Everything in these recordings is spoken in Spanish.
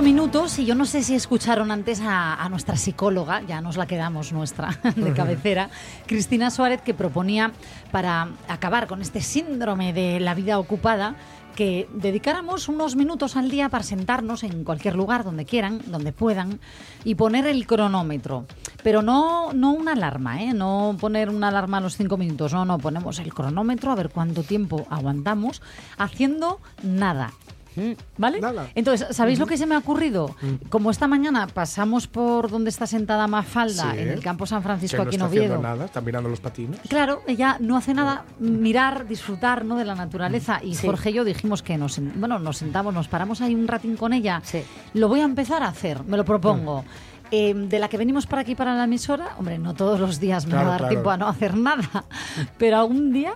Minutos y yo no sé si escucharon antes a, a nuestra psicóloga, ya nos la quedamos nuestra de cabecera, Cristina Suárez, que proponía para acabar con este síndrome de la vida ocupada que dedicáramos unos minutos al día para sentarnos en cualquier lugar, donde quieran, donde puedan, y poner el cronómetro. Pero no, no una alarma, ¿eh? no poner una alarma a los cinco minutos, no, no, ponemos el cronómetro a ver cuánto tiempo aguantamos haciendo nada. ¿Vale? Nada. Entonces, ¿sabéis lo que se me ha ocurrido? Como esta mañana pasamos por donde está sentada Mafalda, Sí. en el campo San Francisco, que no aquí en está haciendo Oviedo. nada, está mirando los patines. Claro, ella no hace nada, mirar, disfrutar ¿no? de la naturaleza. Y Sí. Jorge y yo dijimos que nos, bueno, nos sentamos, nos paramos ahí un ratín con ella. Sí. Lo voy a empezar a hacer, me lo propongo. Eh, de la que venimos para aquí, para la emisora, hombre, no todos los días me Claro, va a dar claro. tiempo a no hacer nada, pero algún día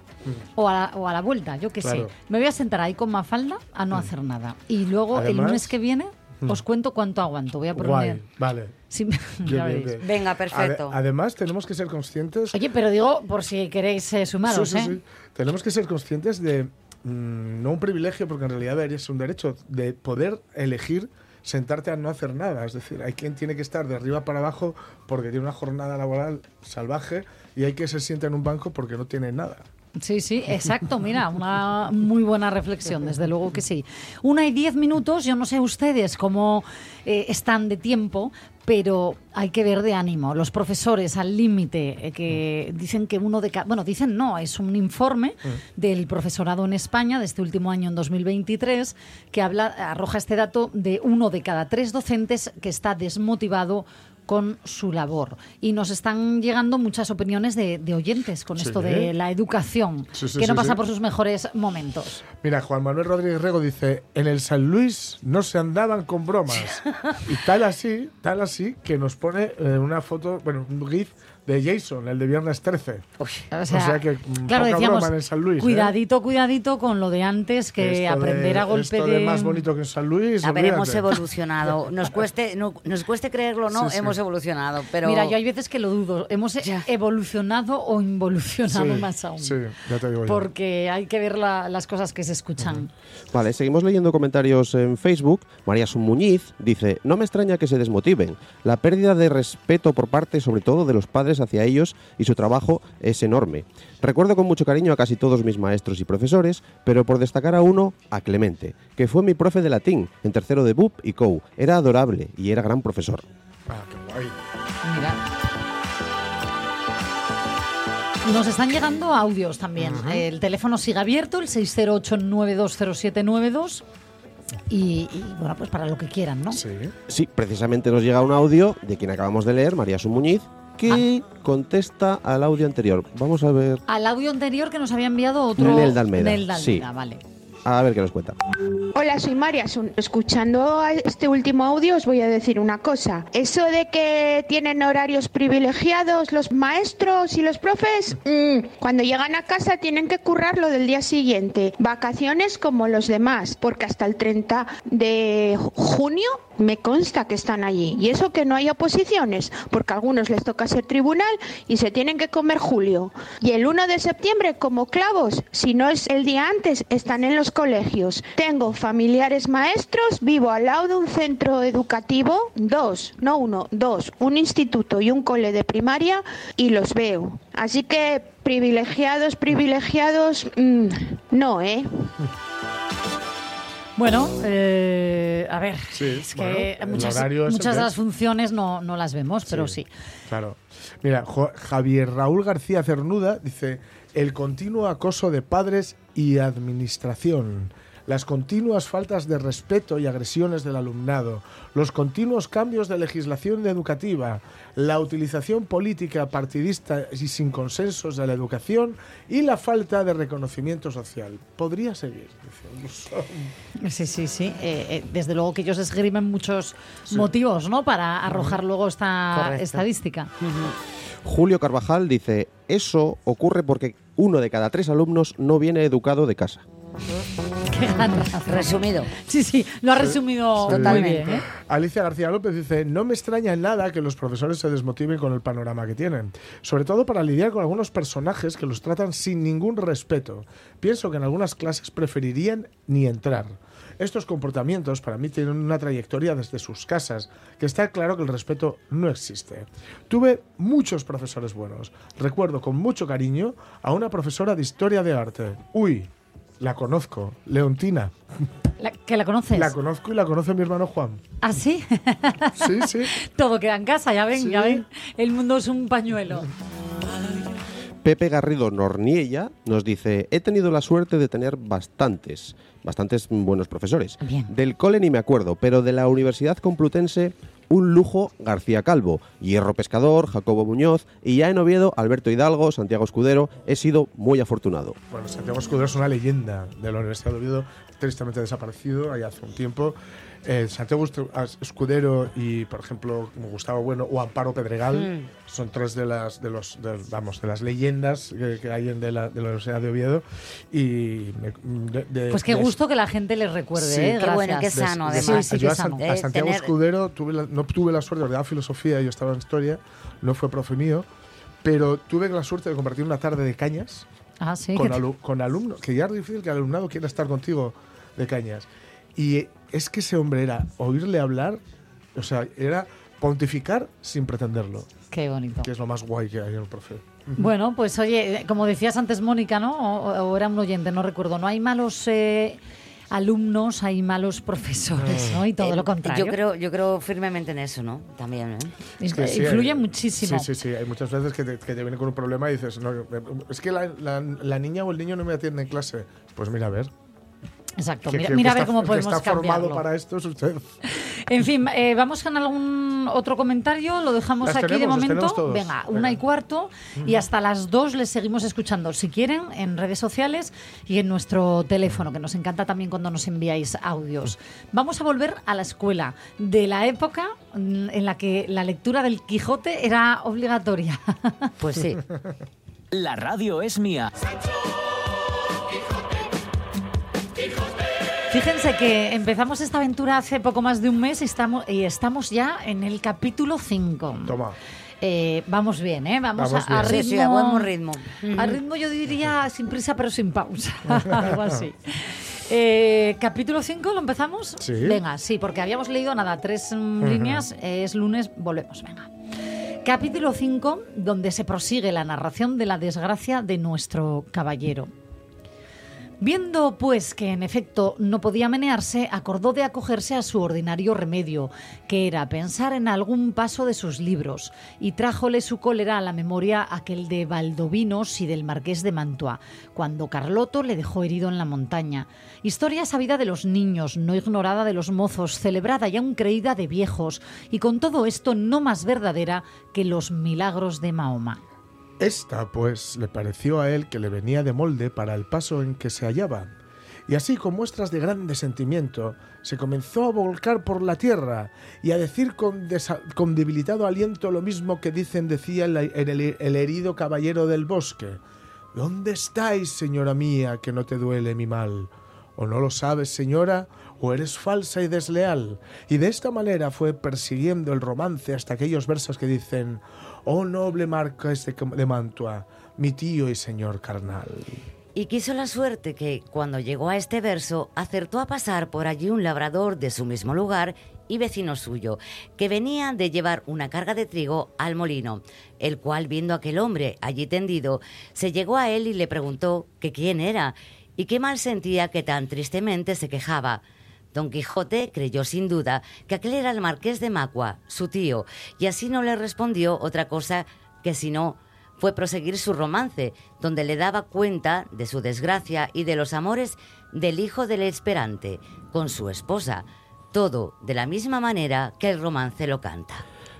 o, a la, o a la vuelta, yo qué Claro. sé. Me voy a sentar ahí con Mafalda a no hacer nada. Y luego el Además- lunes que viene os cuento cuánto aguanto. Voy a Guay, poner... vale. Sí, ya bien, veréis. bien. Venga, perfecto. Ade- además, tenemos que ser conscientes. Oye, pero digo, por si queréis eh, sumaros, Sí, sí, ¿eh? sí. Tenemos que ser conscientes de, mm, no un privilegio, porque en realidad ser un derecho, de poder elegir sentarte a no hacer nada. Es decir, hay quien tiene que estar de arriba para abajo porque tiene una jornada laboral salvaje y hay que se sienta en un banco porque no tiene nada. Sí, sí, exacto. Mira, una muy buena reflexión, desde luego que sí. Una y diez minutos, yo no sé ustedes cómo eh, están de tiempo, pero hay que ver de ánimo. Los profesores al límite, eh, que dicen que uno de cada... Bueno, dicen no, es un informe del profesorado en España de este último año, en 2023, que habla, arroja este dato de uno de cada tres docentes que está desmotivado con su labor. Y nos están llegando muchas opiniones de, de oyentes con Sí. esto de la educación, Sí, sí, que no pasa por sus mejores momentos. Mira, Juan Manuel Rodríguez Rego dice, en el San Luis no se andaban con bromas. y tal así, tal así, que nos pone eh, una foto, bueno, un GIF de Jason, el de viernes 13. O sea, que, mm, claro, poca decíamos, broma en San Luis, ¿eh? cuidadito, cuidadito con lo de antes, que Esto aprender de- a golpe esto de... de más bonito que en San Luis. A ver, hemos evolucionado. Nos cueste, no- nos cueste creerlo o no, Sí, sí. hemos evolucionado. Pero Mira, yo hay veces que lo dudo. ¿Hemos Ya. evolucionado o involucionado Sí, más aún? Sí, ya te digo yo. Porque hay que ver la- las cosas que se escuchan. Vale, seguimos leyendo comentarios en Facebook. María Sun Muñiz dice, no me extraña que se desmotiven. La pérdida de respeto por parte, sobre todo, de los padres hacia ellos y su trabajo es enorme. Recuerdo con mucho cariño a casi todos mis maestros y profesores, pero por destacar a uno, a Clemente, que fue mi profe de latín en tercero de BUP y COU. Era adorable y era gran profesor. Ah, qué guay. Mira. Nos están llegando audios también. El teléfono sigue abierto, el 608920792. Y, y, bueno, pues para lo que quieran, ¿no? Sí. Sí, precisamente nos llega un audio de quien acabamos de leer, María Sun Muñiz, que contesta al audio anterior. Vamos a ver, Al audio anterior que nos había enviado otro. Nelda Almeida, Nelda sí. Almeida, vale. A ver qué nos cuenta. Hola, soy María. Escuchando este último audio os voy a decir una cosa. Eso de que tienen horarios privilegiados los maestros y los profes, mm, cuando llegan a casa tienen que currar lo del día siguiente. Vacaciones como los demás, porque hasta el 30 de junio me consta que están allí. Y eso que no hay oposiciones, porque a algunos les toca ser tribunal y se tienen que comer julio. Y el 1 de septiembre, como clavos, si no es el día antes, están en los colegios. Tengo familiares maestros, vivo al lado de un centro educativo, dos, no uno, dos, un instituto y un cole de primaria, y los veo. Así que privilegiados, privilegiados, mm, no, ¿eh? Bueno, eh, a ver, Sí, es que bueno, muchas, muchas de las es. funciones no, no las vemos, pero sí. Claro. Mira, Jo- Javier Raúl García Cernuda dice, el continuo acoso de padres y administración, las continuas faltas de respeto y agresiones del alumnado, los continuos cambios de legislación educativa, la utilización política partidista y sin consensos de la educación y la falta de reconocimiento social. Podría seguir. dice. Sí, sí, sí. Eh, eh, desde luego que ellos esgrimen muchos motivos, ¿no? Para arrojar luego esta Correcto. estadística. Julio Carvajal dice, eso ocurre porque uno de cada tres alumnos no viene educado de casa. Resumido. Sí, sí, lo ha resumido Totalmente. bien. ¿eh? Alicia García López dice, no me extraña en nada que los profesores se desmotiven con el panorama que tienen, sobre todo para lidiar con algunos personajes que los tratan sin ningún respeto. Pienso que en algunas clases preferirían ni entrar. Estos comportamientos para mí tienen una trayectoria desde sus casas, que está claro que el respeto no existe. Tuve muchos profesores buenos. Recuerdo con mucho cariño a una profesora de historia de arte. Uy, la conozco, Leontina. La- ¿Que la conoces? La conozco y la conoce mi hermano Juan. ¿Ah, sí? Sí, sí. Todo queda en casa, ya ven, Sí. ya ven. El mundo es un pañuelo. Pepe Garrido Norniella nos dice, he tenido la suerte de tener bastantes, bastantes buenos profesores. Bien. Del cole ni me acuerdo, pero de la Universidad Complutense un lujo García Calvo, Hierro Pescador, Jacobo Muñoz y ya en Oviedo Alberto Hidalgo, Santiago Escudero, he sido muy afortunado. Bueno, Santiago Escudero es una leyenda de la Universidad de Oviedo, tristemente desaparecido ahí hace un tiempo. Eh, Santiago Escudero y, por ejemplo, como Gustavo Bueno o Amparo Pedregal son tres de las, de los, de- vamos, de las leyendas que, que hay en de la, de la Universidad de Oviedo. Y me- de- de- Pues qué de- gusto que la gente les recuerde, Sí. ¿eh? Qué Gracias. bueno, qué de- sano, de- además. Sí, sí, yo qué a, San- sano. a Eh, Santiago tener- Escudero tuve la- no tuve la suerte, daba filosofía, yo estaba en historia, no fue profe mío, pero tuve la suerte de compartir una tarde de cañas Ah, sí. con, alu- con alumnos, que ya es difícil que el alumnado quiera estar contigo de cañas. Y es que ese hombre era oírle hablar, o sea, era pontificar sin pretenderlo, Qué bonito. que es lo más guay que hay en el profe. Bueno, pues oye, como decías antes, Mónica, ¿no? O, o era un oyente, no recuerdo. No hay malos eh, alumnos, hay malos profesores, ¿no? Y todo Eh, lo contrario. Yo creo, yo creo firmemente en eso, ¿no? También, ¿eh? Es- que sí, influye hay- muchísimo. Sí, sí, sí. Hay muchas veces que te, que te viene con un problema y dices, no, es que la, la- la niña o el niño no me atiende en clase. Pues mira, a ver. Exacto. que- Mira, mira a ver está- cómo el que podemos está formado cambiarlo. para esto es usted. En fin, eh, vamos con algún otro comentario. Lo dejamos Las aquí de tenemos, momento. tenemos todos. Venga, Venga. una y cuarto. Y hasta las dos les seguimos escuchando, si quieren, en redes sociales y en nuestro teléfono, que nos encanta también cuando nos enviáis audios. Vamos a volver a la escuela, de la época mm, en la que la lectura del Quijote era obligatoria. Pues sí. La radio es mía. Fíjense que empezamos esta aventura hace poco más de un mes y estamos, y estamos ya en el capítulo 5. Toma. Eh, vamos bien, ¿eh? Vamos, Vamos a, a ritmo. Sí, sí, a buen ritmo. A ritmo yo diría sin prisa pero sin pausa. Algo así. Eh, capítulo 5, ¿lo empezamos? Sí. Venga, sí, porque habíamos leído nada, tres mm, líneas, eh, es lunes, volvemos, venga. Capítulo 5, donde se prosigue la narración de la desgracia de nuestro caballero. Viendo, pues, que en efecto no podía menearse, acordó de acogerse a su ordinario remedio, que era pensar en algún paso de sus libros, y trájole su cólera a la memoria aquel de Valdovinos y del marqués de Mantua, cuando Carloto le dejó herido en la montaña. Historia sabida de los niños, no ignorada de los mozos, celebrada y aún creída de viejos, y con todo esto no más verdadera que los milagros de Mahoma. Esta, pues, le pareció a él que le venía de molde para el paso en que se hallaba. Y así, con muestras de grande sentimiento, se comenzó a volcar por la tierra y a decir con, debilitado aliento lo mismo que dicen decía el- el herido caballero del bosque. ¿Dónde estáis, señora mía, que no te duele mi mal? ¿O no lo sabes, señora? ¿O eres falsa y desleal? Y de esta manera fue persiguiendo el romance hasta aquellos versos que dicen Oh noble marqués de, de Mantua, mi tío y señor carnal. Y quiso la suerte que, cuando llegó a este verso, acertó a pasar por allí un labrador de su mismo lugar y vecino suyo, que venía de llevar una carga de trigo al molino, el cual, viendo a aquel hombre allí tendido, se llegó a él y le preguntó que quién era y qué mal sentía que tan tristemente se quejaba. Don Quijote creyó sin duda que aquel era el marqués de Macua, su tío, y así no le respondió otra cosa que si no fue proseguir su romance, donde le daba cuenta de su desgracia y de los amores del hijo del esperante con su esposa, todo de la misma manera que el romance lo canta.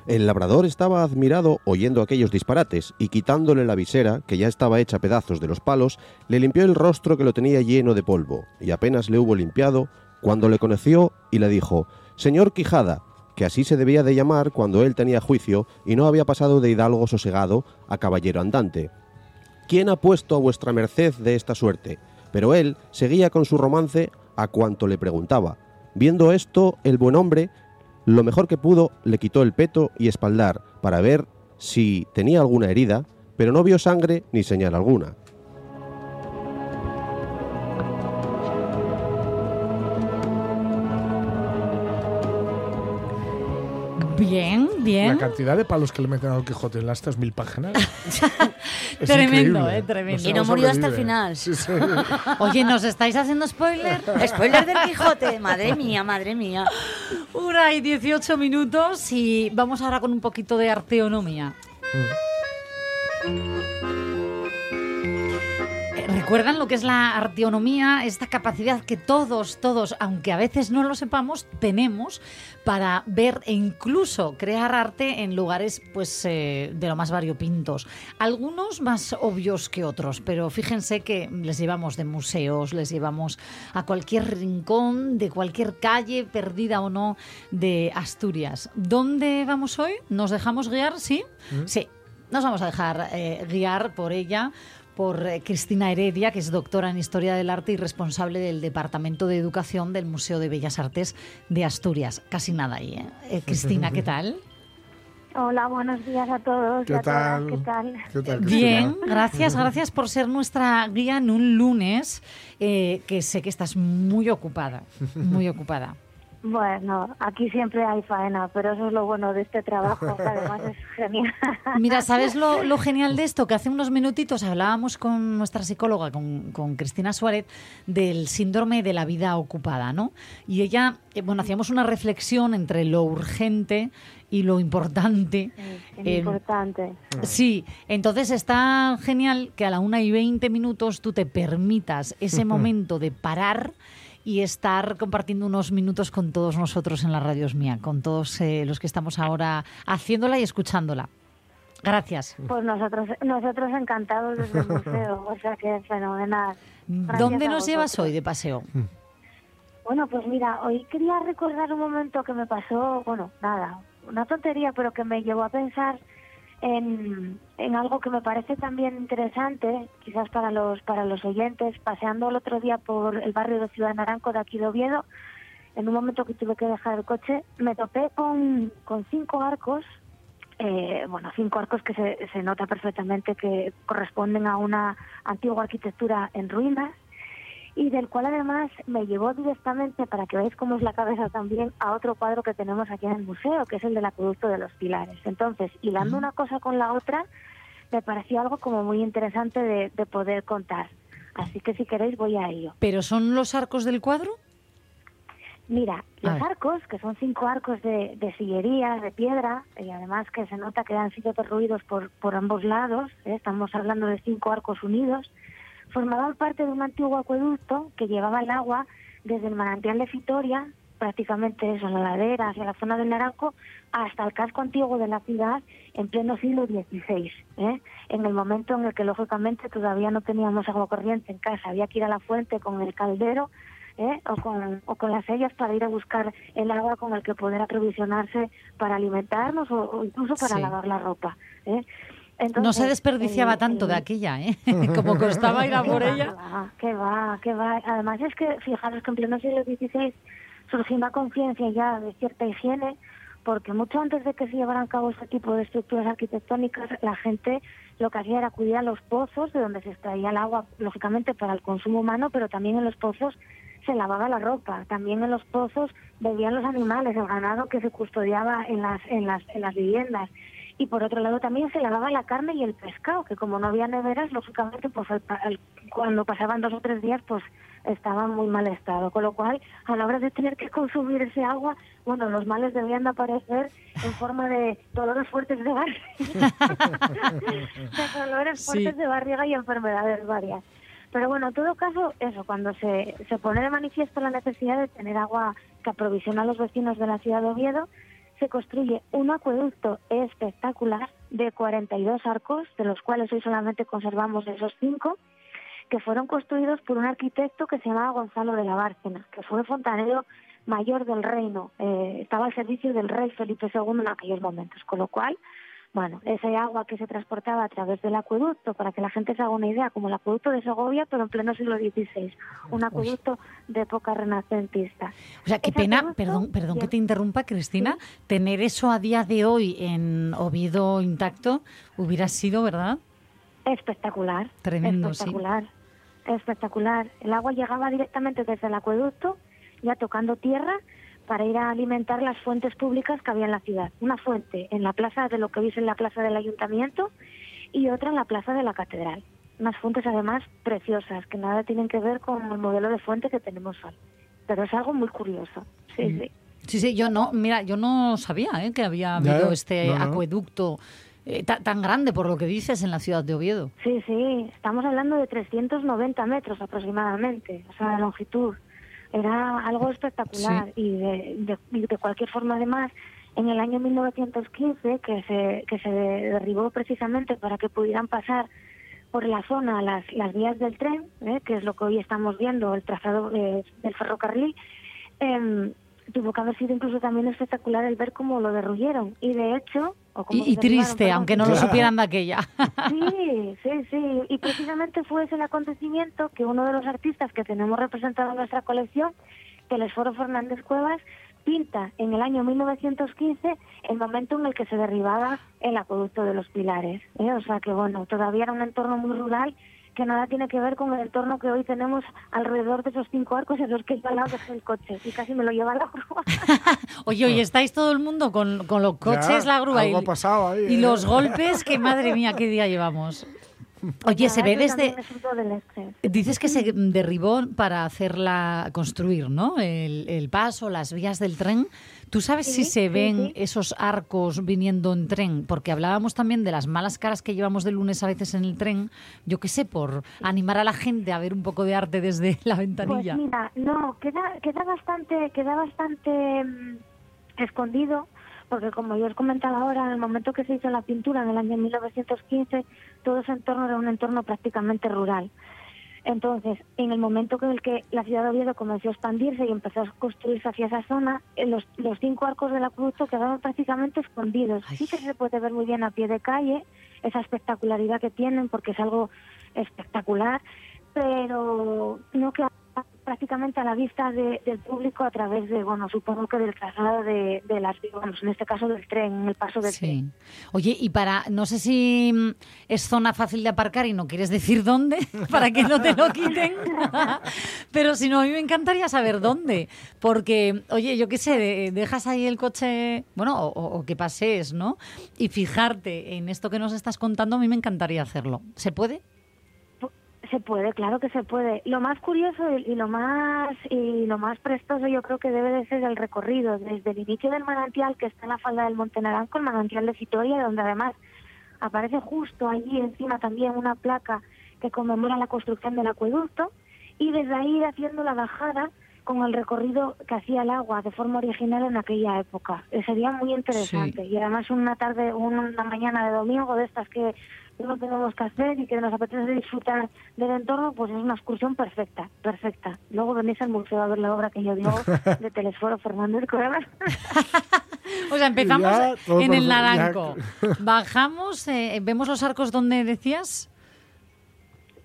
El labrador estaba admirado oyendo aquellos disparates y quitándole la visera, que ya estaba hecha pedazos de los palos, le limpió el rostro que lo tenía lleno de polvo, y apenas le hubo limpiado, cuando le conoció y le dijo, Señor Quijada, que así se debía de llamar cuando él tenía juicio y no había pasado de hidalgo sosegado a caballero andante. ¿Quién ha puesto a vuestra merced de esta suerte? Pero él seguía con su romance a cuanto le preguntaba. Viendo esto, el buen hombre, lo mejor que pudo, le quitó el peto y espaldar para ver si tenía alguna herida, pero no vio sangre ni señal alguna. Bien, bien. La cantidad de palos que le meten a Don Quijote en las estas mil páginas. es Tremendo, eh, tremendo. Y no murió hasta el final. Sí, sí. Oye, ¿nos estáis haciendo spoiler? Spoiler del Quijote, madre mía, madre mía. Una y 18 minutos y vamos ahora con un poquito de arteonomía. Eh, ¿Recuerdan lo que es la arteonomía? Esta capacidad que todos, todos, aunque a veces no lo sepamos, tenemos para ver e incluso crear arte en lugares pues, eh, de lo más variopintos. Algunos más obvios que otros, pero fíjense que les llevamos de museos, les llevamos a cualquier rincón, de cualquier calle, perdida o no, de Asturias. ¿Dónde vamos hoy? ¿Nos dejamos guiar? ¿Sí? Sí. Nos vamos a dejar eh, guiar por ella, por eh, Cristina Heredia, que es doctora en Historia del Arte y responsable del Departamento de Educación del Museo de Bellas Artes de Asturias. Casi nada ahí, ¿eh? Eh, Cristina, ¿qué tal? Hola, buenos días a todos y ¿Qué a todas. tal? ¿Qué tal? ¿Qué tal, Bien, Cristina? gracias, gracias por ser nuestra guía en un lunes, eh, que sé que estás muy ocupada, muy ocupada. Bueno, aquí siempre hay faena, pero eso es lo bueno de este trabajo, que además es genial. Mira, ¿sabes lo, lo genial de esto? Que hace unos minutitos hablábamos con nuestra psicóloga, con, con Cristina Suárez, del síndrome de la vida ocupada, ¿no? Y ella, eh, bueno, hacíamos una reflexión entre lo urgente y lo importante. Es Eh, importante. Sí, entonces está genial que a la una y 20 minutos tú te permitas ese momento de parar y estar compartiendo unos minutos con todos nosotros en la Radios Mía, con todos eh, los que estamos ahora haciéndola y escuchándola. Gracias. Pues nosotros nosotros encantados desde el museo, o sea que es fenomenal. Gracias ¿Dónde nos llevas hoy de paseo? Bueno, pues mira, hoy quería recordar un momento que me pasó, bueno, nada, una tontería, pero que me llevó a pensar en, en algo que me parece también interesante, quizás para los para los oyentes, paseando el otro día por el barrio de Ciudad Naranco de aquí de Oviedo, en un momento que tuve que dejar el coche, me topé con, con cinco arcos, eh, bueno, cinco arcos que se, se nota perfectamente que corresponden a una antigua arquitectura en ruinas, y del cual además me llevó directamente, para que veáis cómo es la cabeza también, a otro cuadro que tenemos aquí en el museo, que es el del acueducto de los pilares. Entonces, hilando una cosa con la otra, me pareció algo como muy interesante de, de poder contar. Así que si queréis voy a ello. ¿Pero son los arcos del cuadro? Mira, los arcos, que son cinco arcos de, de sillería, de piedra, y además que se nota que han sido derruidos por, por ambos lados, ¿eh? estamos hablando de cinco arcos unidos, formaban parte de un antiguo acueducto que llevaba el agua desde el manantial de Fitoria, prácticamente eso, la ladera hacia la zona del Naranco, hasta el casco antiguo de la ciudad en pleno siglo XVI, ¿eh? en el momento en el que lógicamente todavía no teníamos agua corriente en casa, había que ir a la fuente con el caldero ¿eh? o, con, o con las sellas para ir a buscar el agua con el que poder aprovisionarse para alimentarnos o, o incluso para Sí. lavar la ropa. ¿eh? No se desperdiciaba el- tanto el- de aquella, ¿eh? Como costaba ir a por ¿Qué ella. ¿Qué va? ¿Qué va? Además es que, fijaros que en pleno siglo XVI surgió una conciencia ya de cierta higiene, porque mucho antes de que se llevaran a cabo este tipo de estructuras arquitectónicas, la gente lo que hacía era acudir a los pozos, de donde se extraía el agua, lógicamente para el consumo humano, pero también en los pozos se lavaba la ropa, también en los pozos bebían los animales, el ganado que se custodiaba en las, en las, en las viviendas. Y por otro lado también se lavaba la carne y el pescado, que como no había neveras, lógicamente, pues al al- cuando pasaban dos o tres días, pues estaba en muy mal estado. Con lo cual, a la hora de tener que consumir ese agua, bueno, los males debían de aparecer en forma de dolores fuertes de barriga. de dolores Sí. fuertes de barriga y enfermedades varias. Pero bueno, en todo caso, eso, cuando se, se pone de manifiesto la necesidad de tener agua que aprovisiona a los vecinos de la ciudad de Oviedo, se construye un acueducto espectacular de 42 arcos, de los cuales hoy solamente conservamos esos cinco, que fueron construidos por un arquitecto que se llamaba Gonzalo de la Bárcena, que fue fontanero mayor del reino, eh, estaba al servicio del rey Felipe II en aquellos momentos, con lo cual, bueno, ese agua que se transportaba a través del acueducto, para que la gente se haga una idea, como el acueducto de Segovia, pero en pleno siglo XVI, un acueducto de época renacentista. O sea, qué Ese pena, perdón, perdón que te interrumpa, Cristina, tener eso a día de hoy en Oviedo intacto hubiera sido, ¿verdad? Espectacular. Tremendo, sí. espectacular. Espectacular. El agua llegaba directamente desde el acueducto, ya tocando tierra, para ir a alimentar las fuentes públicas que había en la ciudad. Una fuente en la plaza de lo que veis en la plaza del ayuntamiento y otra en la plaza de la catedral. Unas fuentes además preciosas, que nada tienen que ver con el modelo de fuente que tenemos hoy. Pero es algo muy curioso. Sí, Mm. sí. Sí, sí, yo no, mira, yo no sabía ¿eh? que había habido este no, no. acueducto eh, ta- tan grande, por lo que dices, en la ciudad de Oviedo. Sí, sí, estamos hablando de 390 metros aproximadamente, o sea, de longitud. Era algo espectacular y de, de- y de cualquier forma, además, en el año 1915, que se, que se derribó precisamente para que pudieran pasar por la zona las, las vías del tren, ¿eh? que es lo que hoy estamos viendo, el trazado eh, del ferrocarril, em, tuvo que haber sido incluso también espectacular el ver cómo lo derruyeron. Y de hecho... o cómo Y, triste, aunque no lo supieran de aquella. Sí, sí, sí. Y precisamente fue ese el acontecimiento que uno de los artistas que tenemos representado en nuestra colección, Telesforo Fernández Cuevas, pinta en el año 1915 el momento en el que se derribaba el acueducto de los Pilares. ¿eh? O sea que, bueno, todavía era un entorno muy rural que nada tiene que ver con el entorno que hoy tenemos alrededor de esos cinco arcos en los que yo al lado dejé el coche y casi me lo lleva la grúa. Oye, oye, estáis todo el mundo con, con los coches, Ya, la grúa algo y, pasado ahí, y ¿eh? los golpes, que madre mía, qué día llevamos. Oye, se ve desde... Dices que se derribó para hacerla construir, ¿no? El, el paso, las vías del tren. ¿Tú sabes si se ven sí. esos arcos viniendo en tren? Porque hablábamos también de las malas caras que llevamos de lunes a veces en el tren. Yo qué sé, por animar a la gente a ver un poco de arte desde la Pues ventanilla. mira, no, queda, queda bastante, queda bastante mm, escondido, porque como yo os comentaba ahora, en el momento que se hizo la pintura en el año 1915, todo ese entorno era un entorno prácticamente rural. Entonces, en el momento en el que la ciudad de Oviedo comenzó a expandirse y empezó a construirse hacia esa zona, eh, los, los cinco arcos del acueducto quedaron prácticamente escondidos. Ay. Sí que se puede ver muy bien a pie de calle esa espectacularidad que tienen, porque es algo espectacular, pero no queda prácticamente a la vista de- del público a través de, bueno, supongo que del trazado de, de las, vamos, en este caso del tren, el paso del tren. Sí. Oye, y para, no sé si mm, es zona fácil de aparcar y no quieres decir dónde, para que no te lo quiten, pero si no, a mí me encantaría saber dónde, porque, oye, yo qué sé, de- dejas ahí el coche, bueno, o, o- o que pasees, ¿no? Y fijarte en esto que nos estás contando, a mí me encantaría hacerlo. ¿Se puede? Se puede, claro que se puede. Lo más curioso y, lo más y lo más prestoso yo creo que debe de ser el recorrido desde el inicio del manantial que está en la falda del Monte Naranco, el manantial de Vitoria, donde además aparece justo allí encima también una placa que conmemora la construcción del acueducto y desde ahí haciendo la bajada con el recorrido que hacía el agua de forma original en aquella época. Eh, sería muy interesante y además una tarde, una mañana de domingo de estas que no tenemos que hacer y que nos apetece disfrutar del entorno, pues es una excursión perfecta, perfecta. Luego venís al museo a ver la obra que yo digo de Telesforo Fernández Cuevas. O sea, empezamos Ya, todo en el. Naranco, bajamos, eh, vemos los arcos donde decías.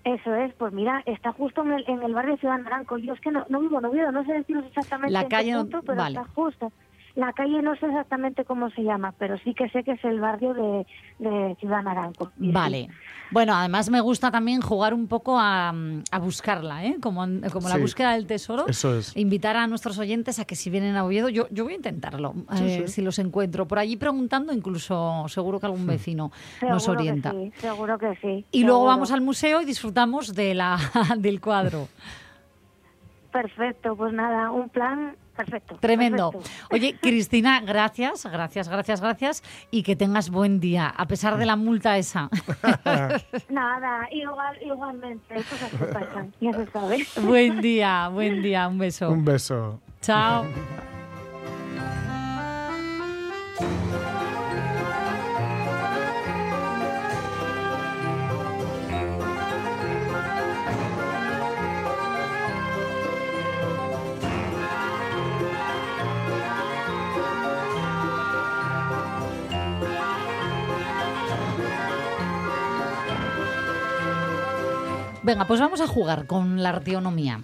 Eso es, pues mira, está justo en el, en el barrio Ciudad Naranco. Yo es que no, no vivo en Oviedo, no sé deciros exactamente La en qué calle punto, pero vale. está justo. La calle no sé exactamente cómo se llama, pero sí que sé que es el barrio de, de Ciudad sí, Vale. Bueno, además me gusta también jugar un poco a, a buscarla, ¿eh? Como, como la búsqueda del tesoro. Eso es. Invitar a nuestros oyentes a que si vienen a Oviedo, yo, yo voy a intentarlo, eh, si los encuentro. Por allí preguntando, incluso seguro que algún vecino nos seguro que orienta. sí, seguro que sí. Y luego vamos al museo y disfrutamos de la, del cuadro. Perfecto, pues nada, un plan perfecto. Tremendo. perfecto. Oye, Cristina, gracias, gracias, gracias, gracias. Y que tengas buen día, a pesar de la multa esa. Nada, igual, igualmente, cosas que pasan, ya se sabe. buen día, buen día, un beso. Un beso. Chao. Venga, pues vamos a jugar con la arteonomía.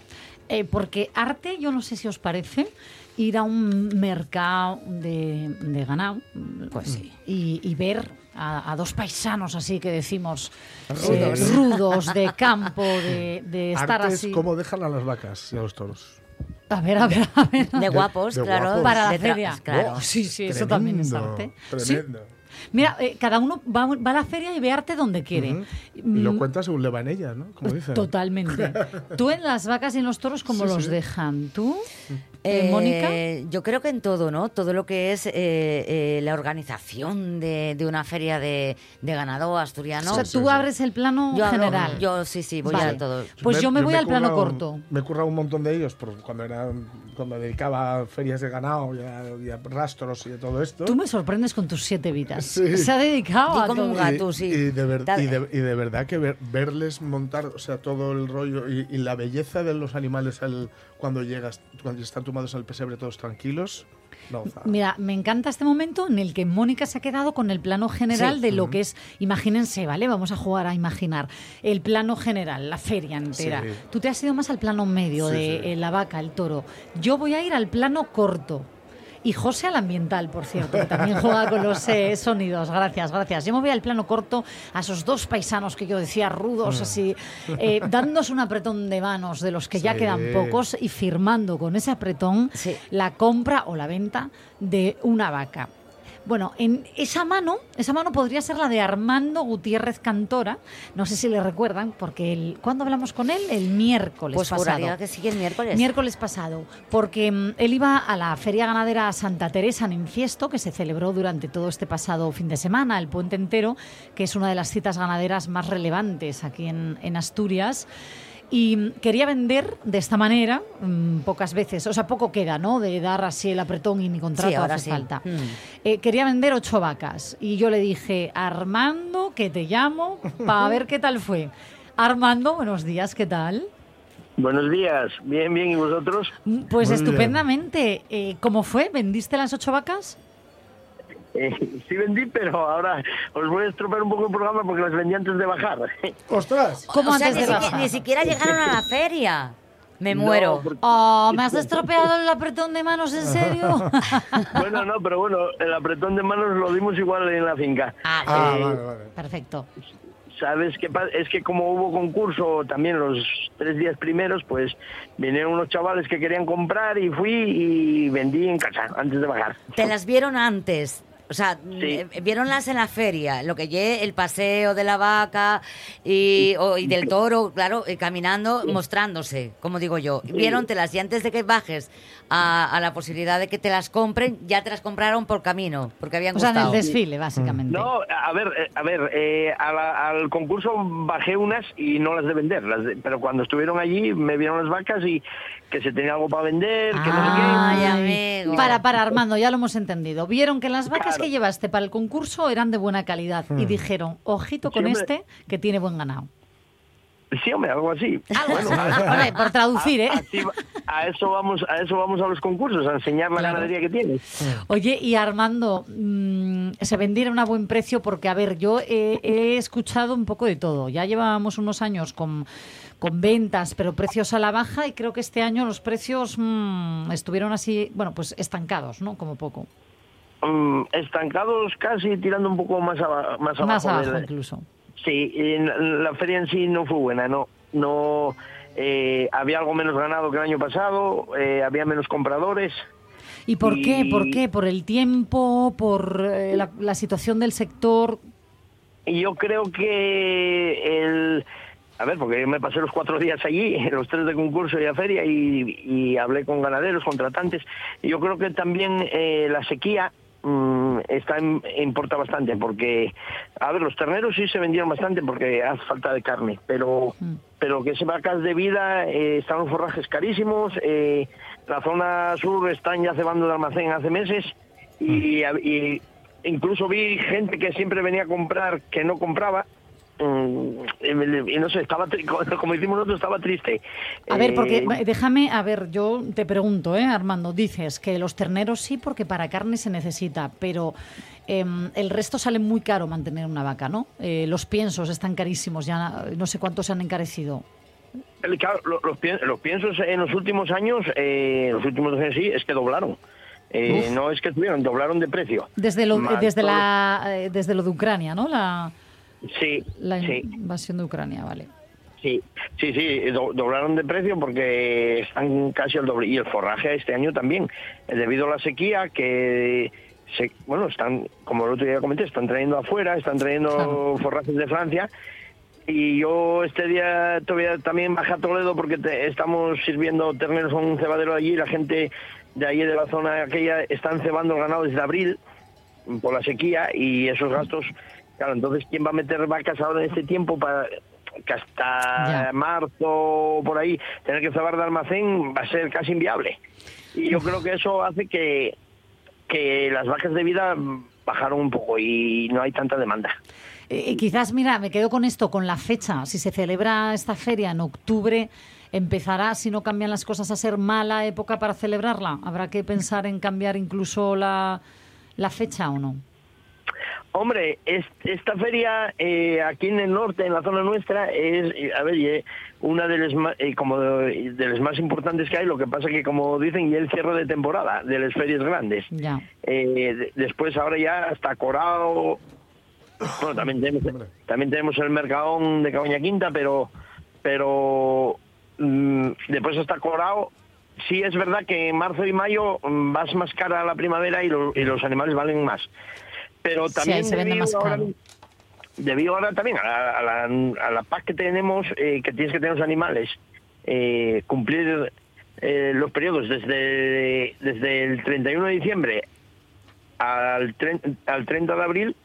Eh, porque arte, yo no sé si os parece, ir a un mercado de, de ganado Pues sí. y, y ver a, a dos paisanos así que decimos Rudos. eh, rudos de campo, de, de estar Arte es así. cómo dejan a las vacas y a los toros. A ver, a ver, a ver. De guapos, de claro. guapos. Para la feria. Claro. Oh, sí, sí, eso también es Tremendo, arte. Sí. Mira, eh, cada uno va, va a la feria y ve arte donde quiere. Y lo Mm, cuenta según le va en ella, ¿no? Como dicen. Totalmente. Tú en las vacas y en los toros, ¿cómo Sí, los sí. dejan? ¿Tú, Eh, Mónica? Yo creo que en todo, ¿no? Todo lo que es eh, eh, la organización de, de una feria de, de ganado asturiano. o sea, tú abres el plano yo, hablo- general. yo sí, sí, voy Vale. a todo. Pues yo me voy he al plano corto. Me he currado un montón de ellos por cuando era cuando me dedicaba a ferias de ganado y a, y a rastros y de todo esto. Tú me sorprendes con tus siete vidas. Sí. Se ha dedicado Di a como un todo. gato. tú, sí. Y de, ver- y de- y de verdad que ver- verles montar, o sea, todo el rollo y, y la belleza de los animales al- cuando llegas, cuando están tomados al pesebre todos tranquilos. No, o sea, Mira, me encanta este momento en el que Mónica se ha quedado con el plano general Sí. de lo que es, imagínense, ¿vale? Vamos a jugar a imaginar el plano general, la feria entera. Sí. Tú te has ido más al plano medio Sí, de eh, la vaca, el toro. Yo voy a ir al plano corto. Y José al ambiental, por cierto, que también juega con los eh, sonidos. Gracias, gracias. Yo me voy al plano corto a esos dos paisanos que yo decía rudos, así, eh, dándose un apretón de manos de los que ya quedan pocos y firmando con ese apretón Sí. la compra o la venta de una vaca. Bueno, en esa mano, esa mano podría ser la de Armando Gutiérrez Cantora. No sé si le recuerdan, porque el, ¿cuándo hablamos con él? El miércoles Pues pasado. que sí que el miércoles. Miércoles pasado, porque mm, él iba a la Feria Ganadera Santa Teresa en Infiesto, que se celebró durante todo este pasado fin de semana, el puente entero, que es una de las citas ganaderas más relevantes aquí en, en Asturias. Y quería vender de esta manera, mm, pocas veces, o sea, poco queda, ¿no? De dar así el apretón y ni contrato Sí, ahora hace sí. falta. Mm. Eh, quería vender ocho vacas y yo le dije, Armando, que te llamo para ver qué tal fue. Armando, buenos días, ¿qué tal? Buenos días, bien, bien, ¿y vosotros? Mm, Pues Muy estupendamente. Eh, ¿Cómo fue? ¿Vendiste las ocho vacas? Eh, sí vendí, pero ahora os voy a estropear un poco el programa porque las vendí antes de bajar. ¡Ostras! ¿Cómo o sea, antes ni, de bajar? ni siquiera llegaron a la feria. Me No, muero. porque- Oh, ¿me has estropeado el apretón de manos en serio? Bueno, no, pero bueno, el apretón de manos lo dimos igual en la finca. Ah, Ah, Eh, vale, vale. Perfecto. ¿Sabes qué pasa? Es que como hubo concurso también los tres días primeros, pues vinieron unos chavales que querían comprar y fui y vendí en casa antes de bajar. Te las vieron antes. O sea, Sí. eh, vieronlas en la feria, lo que lle el paseo de la vaca y, o- y del toro, claro, eh, caminando, mostrándose, como digo yo. Viérontelas y antes de que bajes a, a la posibilidad de que te las compren, ya te las compraron por camino, porque habían O sea, en el desfile, básicamente. No, a ver, eh, a ver, eh, a la- al concurso bajé unas y no las de vender, las de- pero cuando estuvieron allí me vieron las vacas y que se tenía algo para vender, que no sé qué. Ay, Ay, amigo. Para, para, Armando, ya lo hemos entendido. Vieron que las vacas Claro. que llevaste para el concurso eran de buena calidad y dijeron, ojito con Sí, hombre. este que tiene buen ganado. Sí, hombre, algo así. Bueno, Hombre, por traducir, ¿eh? así va- a eso vamos, a eso vamos a los concursos, a enseñar la Claro. ganadería que tienes. Oye, y Armando, mm, se vendiera a buen precio porque, a ver, yo he, he escuchado un poco de todo. Ya llevábamos unos años con, con ventas, pero precios a la baja y creo que este año los precios mm, estuvieron así, bueno, pues estancados, ¿no? Como poco. Mm, estancados casi tirando un poco más, aba- más abajo. Más abajo del- incluso. Sí, y la, feria en sí no fue buena, no, no eh, había algo menos ganado que el año pasado, eh, había menos compradores. ¿Y por qué? ¿Por qué? ¿Por el tiempo? ¿Por eh, la, la situación del sector? Yo creo que el... A ver, porque yo me pasé los cuatro días allí, los tres de concurso y a feria, y, y hablé con ganaderos, contratantes. Yo creo que también eh, la sequía mm, está en- importa bastante, porque, a ver, los terneros sí se vendieron bastante porque hace falta de carne, pero pero que se vacas de vida, eh, están los forrajes carísimos, eh, la zona sur están ya cebando de almacén hace meses, y, y incluso vi gente que siempre venía a comprar que no compraba, mm, no sé, estaba como decimos nosotros, estaba triste. A ver, porque Eh, déjame, a ver, yo te pregunto, ¿eh, Armando? Dices que los terneros sí, porque para carne se necesita, pero em, el resto sale muy caro mantener una vaca, ¿no? Eh, los piensos están carísimos, ya no sé cuántos se han encarecido. el- claro, lo- los, los piensos en los últimos años, eh, los últimos dos años sí, es que doblaron. Eh, no es que tuvieron, doblaron de precio. Desde lo, Más desde, todo- la, eh, desde lo de Ucrania, ¿no? La, Sí, la sí. invasión de Ucrania, vale. Sí, sí, sí, do- doblaron de precio porque están casi al doble. Y el forraje este año también, eh, debido a la sequía que, se, bueno, están, como el otro día comenté, están trayendo afuera, están trayendo Claro. forrajes de Francia. Y yo este día todavía también bajé a Toledo porque te- estamos sirviendo terneros a un cebadero allí. La gente de allí de la zona aquella están cebando el ganado desde abril por la sequía y esos gastos, claro, entonces ¿quién va a meter vacas ahora en este tiempo para que hasta Ya. marzo por ahí tener que cebar de almacén va a ser casi inviable? Y yo creo que eso hace que, que las vacas de vida bajaron un poco y no hay tanta demanda. Eh, y quizás, mira, me quedo con esto, con la fecha. Si se celebra esta feria en octubre, empezará, si no cambian las cosas, a ser mala época para celebrarla. Habrá que pensar en cambiar incluso la, la fecha o no. Hombre, es- esta feria eh, aquí en el norte, en la zona nuestra, es, eh, a ver, eh, una de las más, eh, como de, de las más importantes que hay. Lo que pasa que, como dicen, y el cierre de temporada de las ferias grandes. Ya. Eh, de- después ahora ya hasta Corao, bueno, también tenemos, también tenemos el Mercadón de Cabaña Quinta, pero pero mm, después hasta Corao, sí es verdad que en marzo y mayo mm, vas más cara a la primavera y, lo- y los animales valen más. Pero también ahí se vende debido más ahora- caro. debido ahora también a la, a la, a la PAC que tenemos, eh, que tienes que tener los animales, eh, cumplir eh, los periodos desde, desde el 31 de diciembre al, al 30 de abril,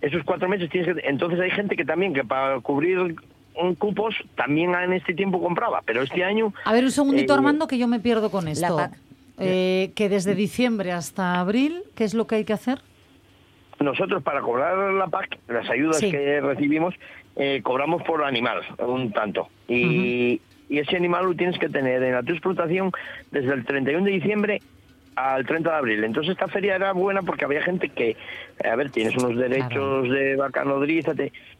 esos cuatro meses tienes que... Entonces hay gente que también, que para cubrir un cupos, también en este tiempo compraba, pero este año... A ver, un segundito, eh, Armando, que yo me pierdo con La esto. PAC. Eh, que desde diciembre hasta abril, ¿qué es lo que hay que hacer? Nosotros para cobrar la PAC, las ayudas Sí. que recibimos, eh, cobramos por animal, un tanto. Y, y ese animal lo tienes que tener en la tu explotación desde el 31 de diciembre al 30 de abril. Entonces esta feria era buena porque había gente que, eh, a ver, tienes unos derechos de vaca nodriza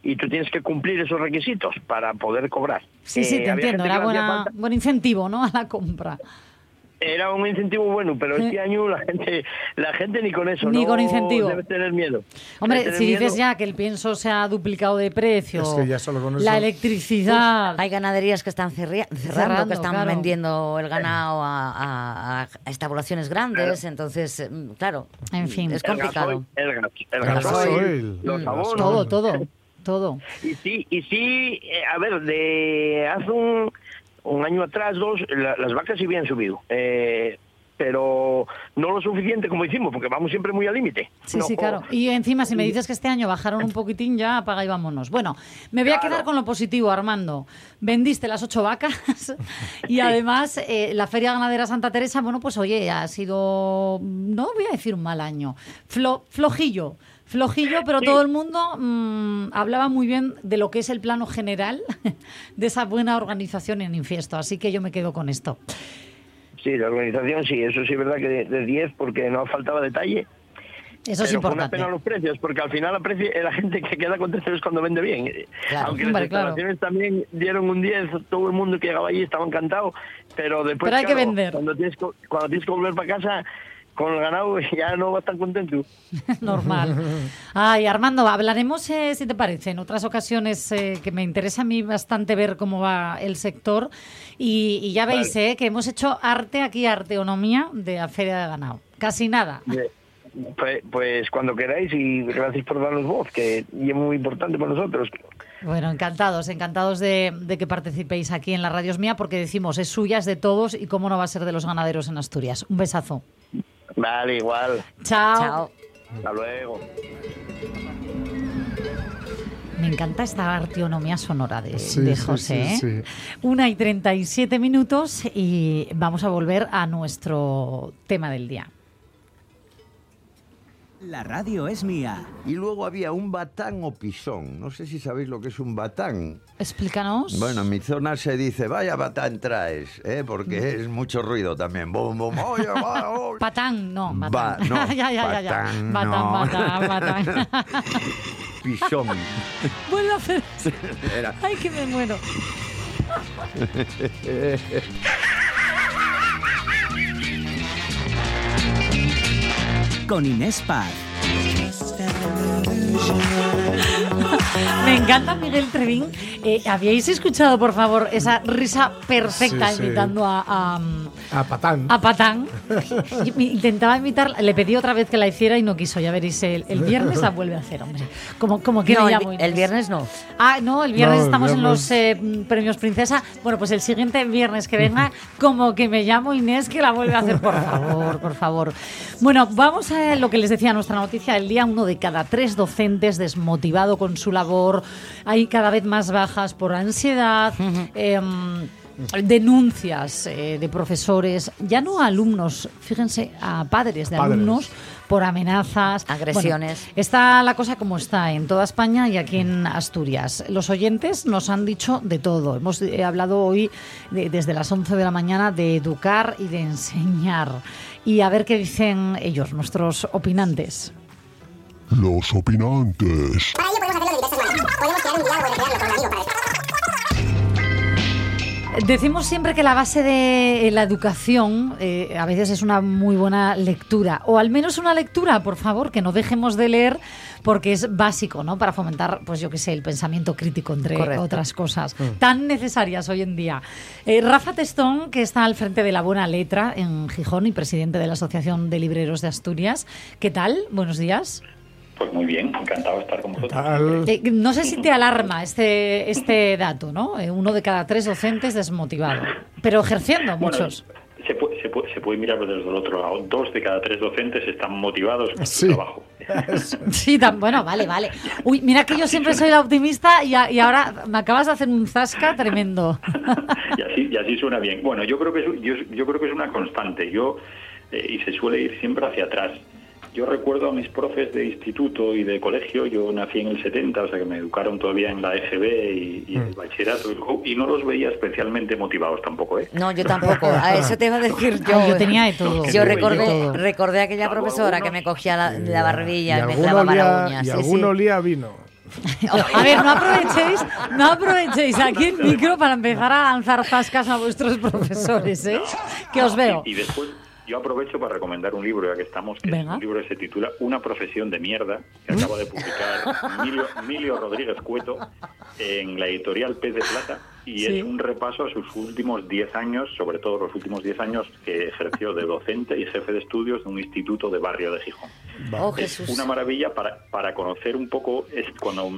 y tú tienes que cumplir esos requisitos para poder cobrar. Sí, sí, Eh, te había entiendo. Era buena, buen incentivo, ¿no? A la compra. Era un incentivo bueno, pero este año la gente, la gente ni con eso. Ni no con incentivo. Debe tener miedo. Hombre, tener si dices ya que el pienso se ha duplicado de precio, Es que ya solo con la electricidad, Hay ganaderías que están cerrando, Cerrando, que están claro. vendiendo el ganado a, a- a estabulaciones grandes, entonces, eh, claro, En fin. es El complicado. gasoil, el, gas- el El gasoil, gasoil. los Mm. abonos. todo, todo, todo. Y sí, y sí, eh, a ver, de hace un, un año atrás, dos, la- las vacas sí habían subido. Eh, pero no lo suficiente como hicimos, porque vamos siempre muy al límite. Sí, No, sí, claro. Y encima, si me dices que este año bajaron un poquitín, ya apaga y vámonos. Bueno, me voy a quedar con lo positivo, Armando. Vendiste las ocho vacas y además eh, la Feria Ganadera Santa Teresa, bueno, pues oye, ha sido, no voy a decir un mal año, Flo- flojillo, Flojillo, pero todo el mundo mm, hablaba muy bien de lo que es el plano general de esa buena organización en Infiesto. Así que yo me quedo con esto. Sí, la organización sí, eso sí es verdad que de- de 10 porque no faltaba detalle. Eso es Pero fue importante. una pena los precios, porque al final la, preci- la gente que queda contenta es cuando vende bien. Claro. Aunque Hombre, las claro. instalaciones también dieron un 10, todo el mundo que llegaba allí estaba encantado, pero después Pero hay que claro, vender. Cuando tienes, que- cuando tienes que volver para casa con el ganado ya no vas tan contento. Normal. Ay, Armando, hablaremos, eh, si te parece, en otras ocasiones eh, que me interesa a mí bastante ver cómo va el sector. Y, y ya veis eh, que hemos hecho arte aquí, arteonomía de la Feria de Ganado. Casi nada. Pues, pues cuando queráis y gracias por darnos voz, que es muy importante para nosotros. Bueno, encantados, encantados de, de que participéis aquí en la Radios Mía, porque decimos, es suya, es de todos y cómo no va a ser de los ganaderos en Asturias. Un besazo. Vale, igual. Chao. Chao. Hasta luego. Me encanta esta arteonomía sonora de, Sí, de José. sí, ¿eh? sí. Una y 37 minutos y vamos a volver a nuestro tema del día. La radio es mía. Y luego había un batán o pisón. No sé si sabéis lo que es un batán. Explícanos. Bueno, en mi zona se dice, vaya batán traes, ¿eh? porque es mucho ruido también. Bum, bum, oye, va, oye. Patán, no, Va, batán. no, ya, ya, ya, ya. batán, Batán, no. batán, batán. Pisón. Vuelve a hacer. Era. Ay, que me muero. Con Inés Paz. Me encanta Miguel Trevín. Eh, ¿Habíais escuchado, por favor, esa risa perfecta Sí, sí. imitando a, a, A Patán. a Patán? Intentaba imitar, le pedí otra vez que la hiciera y no quiso. Ya veréis, el, el viernes la vuelve a hacer, hombre. Como, como que No, el, llamo Inés. el viernes no. Ah, no, el viernes No, el estamos en los viernes. eh, premios Princesa. Bueno, pues el siguiente viernes que venga, como que me llamo Inés, que la vuelve a hacer, por favor, por favor. Bueno, vamos a lo que les decía nuestra noticia del día. Uno de cada tres docentes desmotivado con su labor. Hay cada vez más bajas por ansiedad. em, denuncias eh, de profesores, ya no a alumnos, fíjense, a padres de Padres. alumnos por amenazas, Agresiones. Bueno, está la cosa como está en toda España y aquí en Asturias. Los oyentes nos han dicho de todo. Hemos eh, hablado hoy de- desde las 11 de la mañana de educar y de enseñar. Y a ver qué dicen ellos, nuestros opinantes. Los opinantes. Podemos hacerlo de diversas maneras. Podemos crear un diálogo y recrearlo con un amigo para Decimos siempre que la base de la educación eh, a veces es una muy buena lectura, o al menos una lectura, por favor, que no dejemos de leer porque es básico, ¿no? Para fomentar, pues yo qué sé, el pensamiento crítico, entre Correcto. otras cosas, tan necesarias hoy en día. Eh, Rafa Testón, que está al frente de la Buena Letra en Gijón y presidente de la Asociación de Libreros de Asturias, ¿qué tal? Buenos días. Pues muy bien, encantado de estar con vosotros. Eh, no sé si te alarma este, este dato, ¿no? Eh, uno de cada tres docentes desmotivado, pero ejerciendo Bueno, muchos. se puede, se, puede, se puede mirar desde el otro lado. Dos de cada tres docentes están motivados con Sí. su trabajo. Sí, tan, bueno, vale, vale. Uy, mira que yo siempre soy la optimista y, a- y ahora me acabas de hacer un zasca tremendo. Y así, y así suena bien. Bueno, yo creo que es, yo, yo creo que es una constante. Yo eh, y se suele ir siempre hacia atrás. Yo recuerdo a mis profes de instituto y de colegio, yo nací en el 70, o sea que me educaron todavía en la EGB y, y el bachillerato, y no los veía especialmente motivados tampoco, ¿eh? No, yo tampoco. A eso te iba a decir yo. Ay, yo tenía de todo. Yo recordé, yo. recordé a aquella profesora algunos. que me cogía la, la barbilla y, me alguno clavaba la uña. y sí, olía vino. A ver, no aprovechéis, no aprovechéis aquí el micro para empezar a lanzar zascas a vuestros profesores, ¿eh? Que os veo. Y, y después yo aprovecho para recomendar un libro, ya que estamos, que Venga. es un libro que se titula Una profesión de mierda, que acaba de publicar Emilio, Emilio Rodríguez Cueto en la editorial Pez de Plata, y Sí. es un repaso a sus últimos 10 años, sobre todo los últimos 10 años que ejerció de docente y jefe de estudios de un instituto de barrio de Gijón. Oh, Es Jesús. una maravilla para, para conocer un poco, es cuando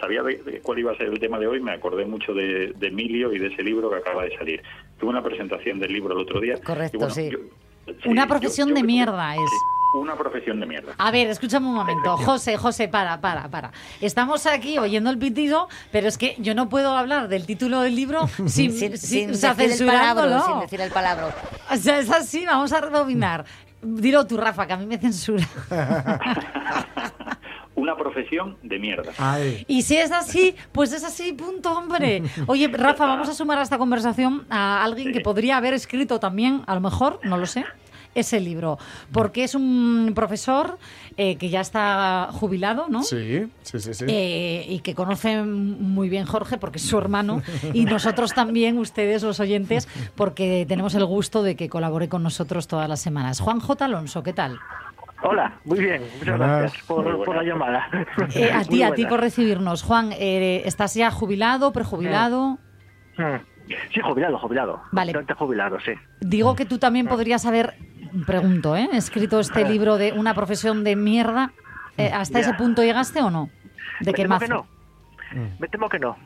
sabía de, de cuál iba a ser el tema de hoy, me acordé mucho de, de Emilio y de ese libro que acaba de salir. Tuve una presentación del libro el otro día. Correcto, y bueno, sí. yo- sí, Una profesión yo de mierda es. sí, una profesión de mierda. A ver, escúchame un momento. José, José, para, para, para. Estamos aquí oyendo el pitido, pero es que yo no puedo hablar del título del libro sin, Sin, sin- sin o sea, decir el censurándolo. sin decir el palabra. O sea, es así, vamos a rebobinar. Dilo tú, Rafa, que a mí me censura. una profesión de mierda. Y si es así, pues es así, punto, hombre. Oye, Rafa, vamos a sumar a esta conversación a alguien que podría haber escrito también, a lo mejor, no lo sé, ese libro. Porque es un profesor eh, que ya está jubilado, ¿no? Sí, sí, sí. sí. Eh, y que conoce muy bien Jorge porque es su hermano y nosotros también, ustedes los oyentes, porque tenemos el gusto de que colabore con nosotros todas las semanas. Juan J. Alonso, ¿qué tal? Hola, muy bien, muchas Buenas. gracias por, por la llamada. Eh, a ti, a ti por recibirnos. Juan, eh, ¿estás ya jubilado, prejubilado? Mm. Sí, jubilado, jubilado. Vale. Bastante jubilado, sí. Digo que tú también podrías haber, pregunto, ¿eh? escrito este Ah. libro de una profesión de mierda. Eh, ¿Hasta Ya. ese punto llegaste o no? De Me qué temo mazo. que no. Me temo que no.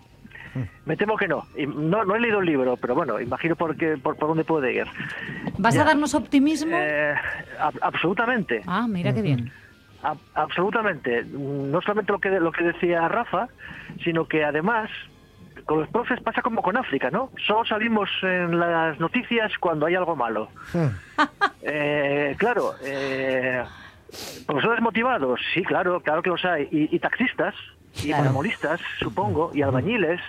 Me temo que no. Y no. No he leído el libro, pero bueno, imagino por, qué, por, por dónde puede ir. ¿Vas a darnos optimismo? Eh, ab- absolutamente. Ah, mira qué bien. Ab- absolutamente. No solamente lo que, lo que decía Rafa, sino que además con los profes pasa como con África, ¿no? Solo salimos en las noticias cuando hay algo malo. Eh, claro, eh, profesores motivados, sí, claro, claro que los hay. Y, y taxistas, y Claro. monomolistas, supongo, y albañiles,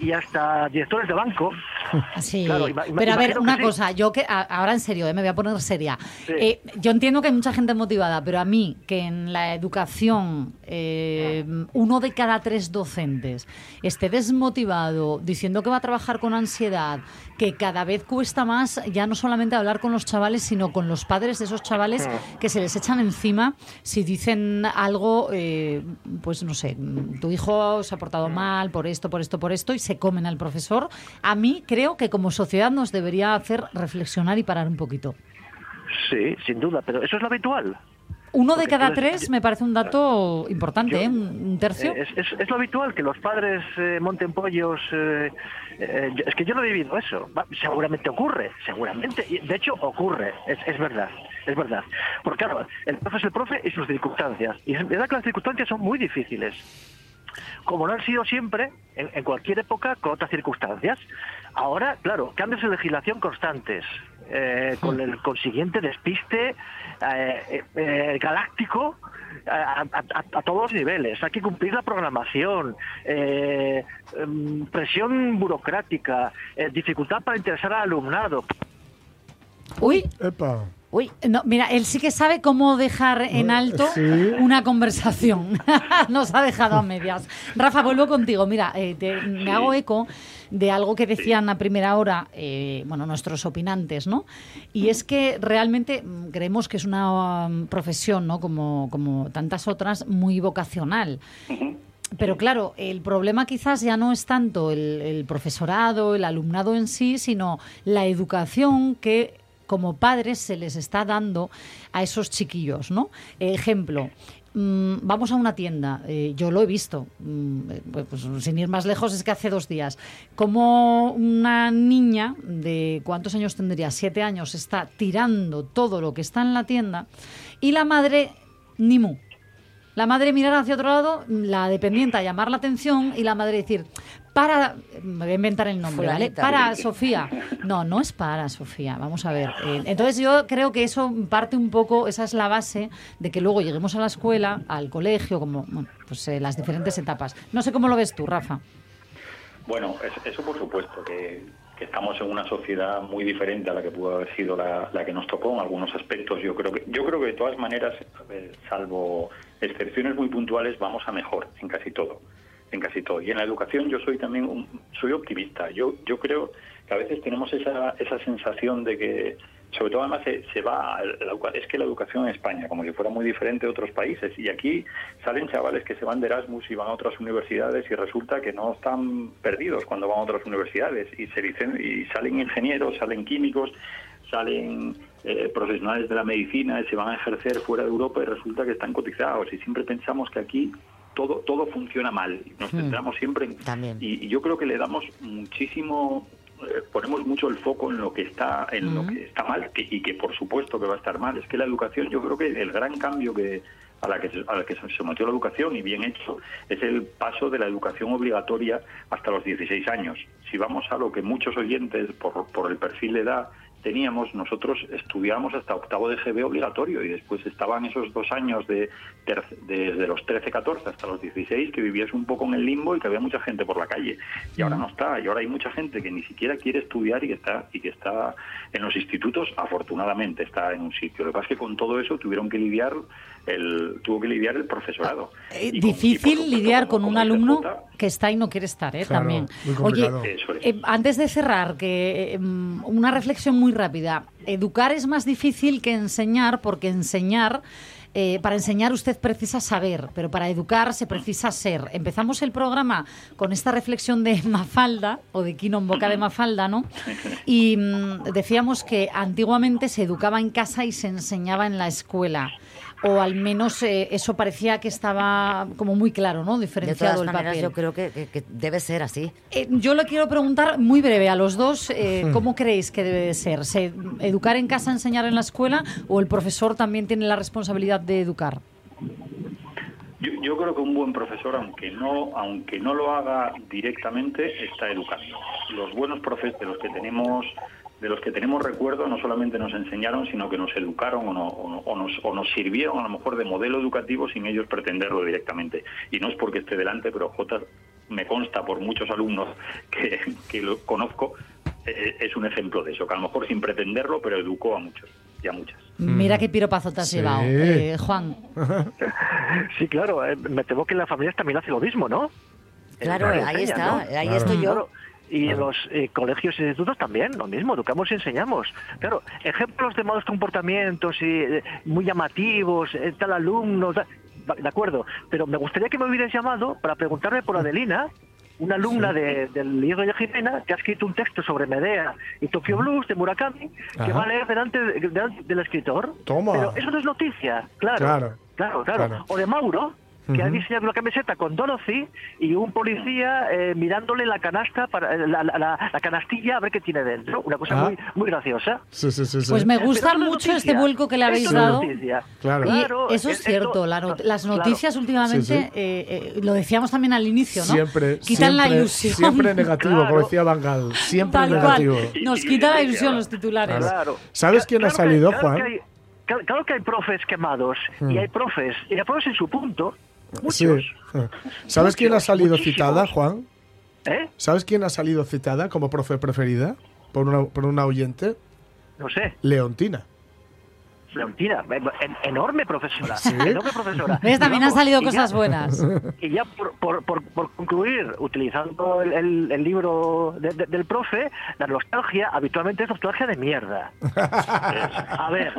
y hasta directores de banco. Sí, Claro, pero a ver, una sí. cosa, yo que ahora en serio, eh, me voy a poner seria. Sí. Eh, yo entiendo que hay mucha gente motivada, pero a mí, que en la educación eh, uno de cada tres docentes esté desmotivado, diciendo que va a trabajar con ansiedad, que cada vez cuesta más ya no solamente hablar con los chavales, sino con los padres de esos chavales que se les echan encima si dicen algo, eh, pues no sé, tu hijo se ha portado mal por esto, por esto, por esto, y se comen al profesor. A mí creo que como sociedad nos debería hacer reflexionar y parar un poquito. Sí, sin duda, pero eso es lo habitual. Uno de cada tres me parece un dato importante, ¿eh? un tercio. Eh, Es, es- es lo habitual que los padres eh, monten pollos. eh, eh, es que yo no he vivido eso. Va, seguramente ocurre, seguramente. y De hecho, ocurre. Es, es verdad, es verdad. Porque claro, el profe es el profe y sus circunstancias. Y es verdad que las circunstancias son muy difíciles. Como no han sido siempre, en, en cualquier época, con otras circunstancias. Ahora, claro, cambios de legislación constantes, eh, con el consiguiente despiste eh, eh, eh, galáctico a, a- todos los niveles. Hay que cumplir la programación, eh, em, presión burocrática, eh, dificultad para interesar al alumnado. Uy, Epa. Uy, no, mira, él sí que sabe cómo dejar en alto Sí. una conversación. Nos ha dejado a medias. Rafa, vuelvo contigo. Mira, eh, te- me hago eco de algo que decían a primera hora, eh, bueno, nuestros opinantes, ¿no? Y es que realmente mm, creemos que es una um, profesión, ¿no? Como, como tantas otras, muy vocacional. Pero claro, el problema quizás ya no es tanto el, el profesorado, el alumnado en sí, sino la educación que como padres se les está dando a esos chiquillos, ¿no? Ejemplo. mm, Vamos a una tienda, eh, yo lo he visto, mm, eh, pues, sin ir más lejos, es que hace dos días, como una niña de cuántos años tendría, siete años, está tirando todo lo que está en la tienda y la madre, ni mu, la madre mirar hacia otro lado, la dependiente a llamar la atención y la madre decir, para, me voy a inventar el nombre, ¿vale? Para Sofía. No, no es para Sofía, vamos a ver. Eh, entonces yo creo que eso parte un poco, esa es la base de que luego lleguemos a la escuela, al colegio, como bueno, pues eh, las diferentes etapas. No sé cómo lo ves tú, Rafa. Bueno, es- eso por supuesto, que, que estamos en una sociedad muy diferente a la que pudo haber sido la, la que nos tocó en algunos aspectos. Yo creo que, yo creo que de todas maneras, salvo excepciones muy puntuales, vamos a mejor en casi todo. En casi todo. Y en la educación yo soy también un- soy optimista. Yo, yo creo que a veces tenemos esa, esa sensación de que, sobre todo además se, se va, a la es que la educación en España, como si fuera muy diferente de otros países, y aquí salen chavales que se van de Erasmus y van a otras universidades y resulta que no están perdidos cuando van a otras universidades y se dicen y salen ingenieros, salen químicos, salen eh, profesionales de la medicina y se van a ejercer fuera de Europa y resulta que están cotizados. Y siempre pensamos que aquí todo todo funciona mal. Nos Hmm. centramos siempre en También. y, y yo creo que le damos muchísimo eh, ponemos mucho el foco en lo que está en lo que está mal que- y que por supuesto que va a estar mal. Es que la educación yo creo que el gran cambio que a la que se, a la que se sometió la educación y bien hecho es el paso de la educación obligatoria hasta los 16 años. Si vamos a lo que muchos oyentes por, por el perfil de edad teníamos, nosotros estudiábamos hasta octavo de GB obligatorio y después estaban esos dos años de ter- desde los 13, 14 hasta los 16 que vivías un poco en el limbo y que había mucha gente por la calle. Y ahora no está, y ahora hay mucha gente que ni siquiera quiere estudiar y que está y que está en los institutos, afortunadamente está en un sitio. Lo que pasa es que con todo eso tuvieron que lidiar el tuvo que lidiar el profesorado. Eh, Y con- difícil lidiar con un alumno que está y no quiere estar, ¿eh? Claro, También. Oye, es. eh, antes de cerrar, que eh, mm, una reflexión muy rápida. Educar es más difícil que enseñar, porque enseñar. eh, para enseñar usted precisa saber, pero para educar se precisa ser. Empezamos el programa con esta reflexión de Mafalda, o de Quino en boca de Mafalda, ¿no? Y mm, decíamos que antiguamente se educaba en casa y se enseñaba en la escuela. O al menos eh, eso parecía que estaba como muy claro, ¿no? De Diferenciado todas el maneras, papel. yo creo que, que- que debe ser así. Eh, yo le quiero preguntar muy breve a los dos, eh, Hmm. ¿cómo creéis que debe de ser? ¿Se, ¿Educar en casa, enseñar en la escuela o el profesor también tiene la responsabilidad de educar? Yo, yo creo que un buen profesor, aunque no, aunque no lo haga directamente, está educando. Los buenos profes de los que tenemos, de los que tenemos recuerdo, no solamente nos enseñaron, sino que nos educaron o, no- o no- o nos, o nos sirvieron a lo mejor de modelo educativo sin ellos pretenderlo directamente. Y no es porque esté delante, pero J me consta por muchos alumnos que, que lo conozco, eh, es un ejemplo de eso, que a lo mejor sin pretenderlo, pero educó a muchos y a muchas. Mira qué piropazo te has Sí. llevado, eh, Juan. Sí, claro, eh, me temo que en las familias también hace lo mismo, ¿no? Claro, ahí está, ahí estoy yo. Claro, Y en los eh, colegios e institutos también, lo mismo, educamos y enseñamos. Claro, ejemplos de malos comportamientos y eh, muy llamativos, eh, tal alumno, tal- de acuerdo, pero me gustaría que me hubieras llamado para preguntarme por Adelina, una alumna de- del libro de Jimena que ha escrito un texto sobre Medea y Tokyo Blues de Murakami que va a leer delante, de- delante del escritor. Toma. Pero eso no es noticia, claro. Claro. Claro, claro. Claro. O de Mauro, que ha diseñado una camiseta con Dorothy y un policía eh, mirándole la canasta, para, eh, la, la- la- la canastilla a ver qué tiene dentro. Una cosa Ah. muy, muy graciosa. Sí, sí, sí. sí. Pues me Pero gusta esto es mucho noticia. este vuelco que le habéis Esto dado. noticia. Claro. Y Claro, eso es esto- cierto, la not- las claro. noticias últimamente, Sí, sí. eh, eh, lo decíamos también al inicio, ¿no? Siempre, Quitan la siempre- ilusión. Siempre negativo, como Claro. decía Bangal. Siempre Tal negativo. cual. Nos quita la ilusión los titulares. Claro. ¿Sabes quién ha Claro que- salido, claro Juan? que hay- claro, claro que hay profes quemados Hmm. y hay profes, y hay profes en su punto. Sí. ¿Sabes quién ha salido muchísimos. citada, Juan? ¿Eh? ¿Sabes quién ha salido citada como profe preferida por una, por una oyente? No sé. Leontina. Leontina, en- enorme profesora. Sí. Enorme profesora. ¿Ves? También han vamos, salido y ya- cosas buenas. Y ya por, por, por, por concluir, utilizando el, el- el libro de- de- del profe, la nostalgia habitualmente es nostalgia de mierda. A ver,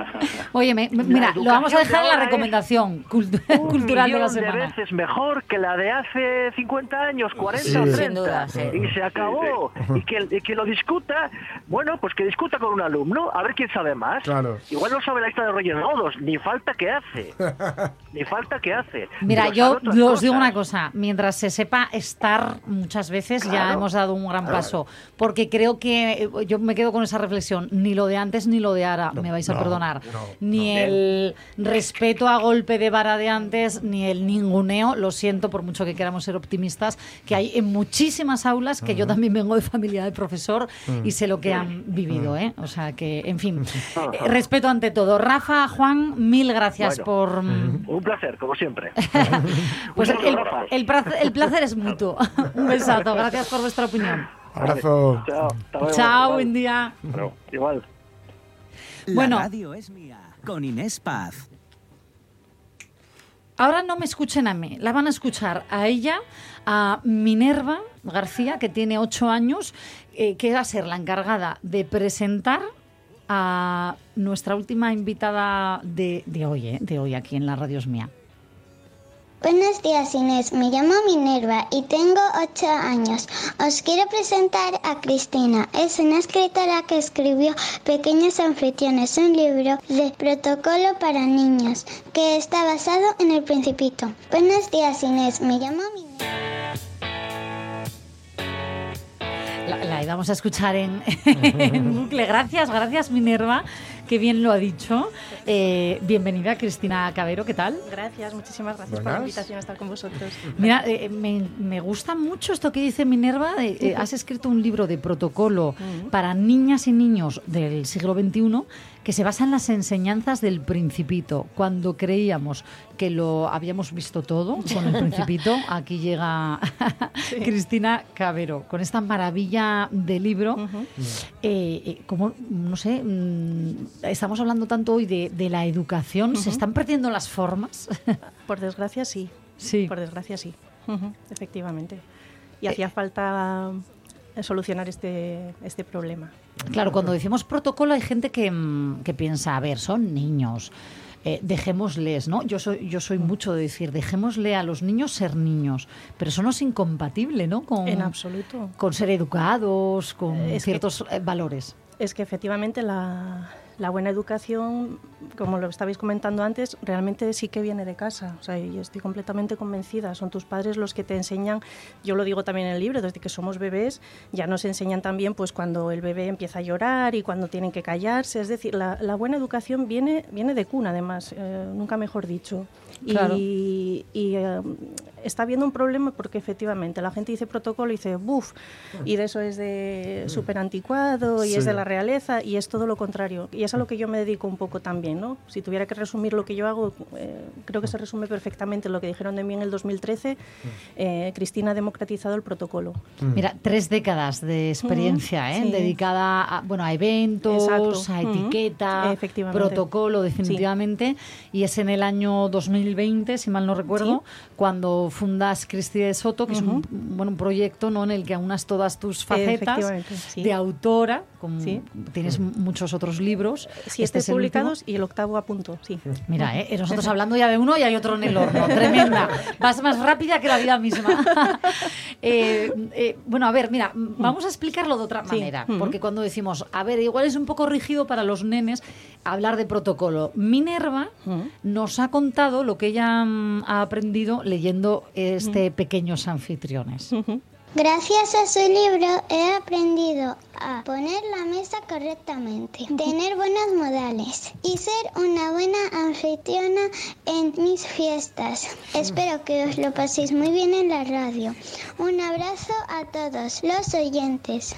Oye, me- mira, lo vamos a dejar en la recomendación cultural de la de semana. veces mejor que la de hace 50 años, 40 Sí. o Sin 30. duda, sí. Y se acabó. Y, que, y que lo discuta, bueno, pues que discuta con un alumno, a ver quién sabe más. Claro. Igual no sabe la lista de Reyes Magos, ni falta que hace. Ni falta que hace. Mira, yo os digo una cosa, mientras se sepa estar muchas veces ya hemos dado un gran paso, porque creo que eh, yo me quedo con esa reflexión, ni lo de antes ni lo de ahora, me vais a no, perdonar, no, ni el respeto a golpe de vara de antes, ni el ninguneo, lo siento por mucho que queramos ser optimistas, que hay en muchísimas aulas, que yo también vengo de familia de profesor y sé lo que han vivido, ¿eh? O sea que, en fin, eh, respeto ante todo. Rafa, Juan, mil gracias Bueno. por... mm, Un placer, como siempre. Pues el, Rafa. el placer, el placer es mutuo. Un besazo, gracias por vuestra opinión. Abrazo. Chao. luego. Chao, Igual. buen día. Igual. La Bueno. radio es mía. Con Inés Paz. Ahora no me escuchen a mí, la van a escuchar a ella, a Minerva García, que tiene ocho años, eh, que va a ser la encargada de presentar a nuestra última invitada de, de hoy, eh, de hoy aquí en la Radio mía. Buenos días Inés, me llamo Minerva y tengo 8 años. Os quiero presentar a Cristina. Es una escritora que escribió Pequeños Anfitriones, un libro de protocolo para niños que está basado en el Principito. Buenos días Inés, me llamo Minerva. La, la íbamos a escuchar en, en bucle. Gracias, gracias Minerva. Qué bien lo ha dicho. Eh, bienvenida, Cristina Cabero, ¿qué tal? Gracias, muchísimas gracias por la invitación a estar con vosotros. Mira, eh, me, me gusta mucho esto que dice Minerva. eh, eh, has escrito un libro de protocolo para niñas y niños del siglo XXI que se basa en las enseñanzas del Principito. Cuando creíamos que lo habíamos visto todo con el Principito, aquí llega Cristina Cabero con esta maravilla de libro. Eh, eh, como, no sé, mm, estamos hablando tanto hoy de, de la educación, ¿se están perdiendo las formas? Por desgracia, sí. Sí. Por desgracia, sí. Efectivamente. Y hacía falta eh, solucionar este, este problema. Claro, cuando decimos protocolo hay gente que, mm, que piensa, a ver, son niños. eh, dejémosles, ¿no? Yo soy, yo soy mucho de decir, dejémosle a los niños ser niños, pero eso no es incompatible, ¿no? Con, En absoluto. Con ser educados, con Es ciertos eh, valores. Es que efectivamente la, la buena educación, como lo estabais comentando antes, realmente sí que viene de casa. O sea, y estoy completamente convencida. Son tus padres los que te enseñan. Yo lo digo también en el libro, desde que somos bebés ya nos enseñan también pues cuando el bebé empieza a llorar y cuando tienen que callarse. Es decir, la, la buena educación viene, viene de cuna, además, eh, nunca mejor dicho. Claro. Y, y, eh, está habiendo un problema porque efectivamente la gente dice protocolo y dice buf, y de eso es de súper anticuado y es de la realeza y es todo lo contrario. Y es a lo que yo me dedico un poco también, ¿no? Si tuviera que resumir lo que yo hago, eh, creo que se resume perfectamente lo que dijeron de mí en el 2013. eh, Cristina ha democratizado el protocolo. Mira, tres décadas de experiencia, ¿eh? sí. dedicada a, bueno, a eventos, Exacto. a etiqueta, Efectivamente. protocolo, definitivamente. Y es en el año 2020, si mal no recuerdo, cuando fundas Cristi de Soto, que es un, bueno, un proyecto ¿no? en el que aunas todas tus facetas sí. de autora, como Sí. tienes muchos otros libros. Siete Este es el publicados y el octavo a punto, sí. Mira, ¿eh? nosotros hablando ya de uno y hay otro en el horno. Tremenda. Vas más rápida que la vida misma. Eh, eh, bueno, a ver, mira, vamos a explicarlo de otra manera. Porque cuando decimos, a ver, igual es un poco rígido para los nenes hablar de protocolo. Minerva nos ha contado lo que ella mm, ha aprendido leyendo este Pequeños Anfitriones. Gracias a su libro he aprendido a poner la mesa correctamente, tener buenos modales y ser una buena anfitriona en mis fiestas. Espero que os lo paséis muy bien en la radio. Un abrazo a todos los oyentes.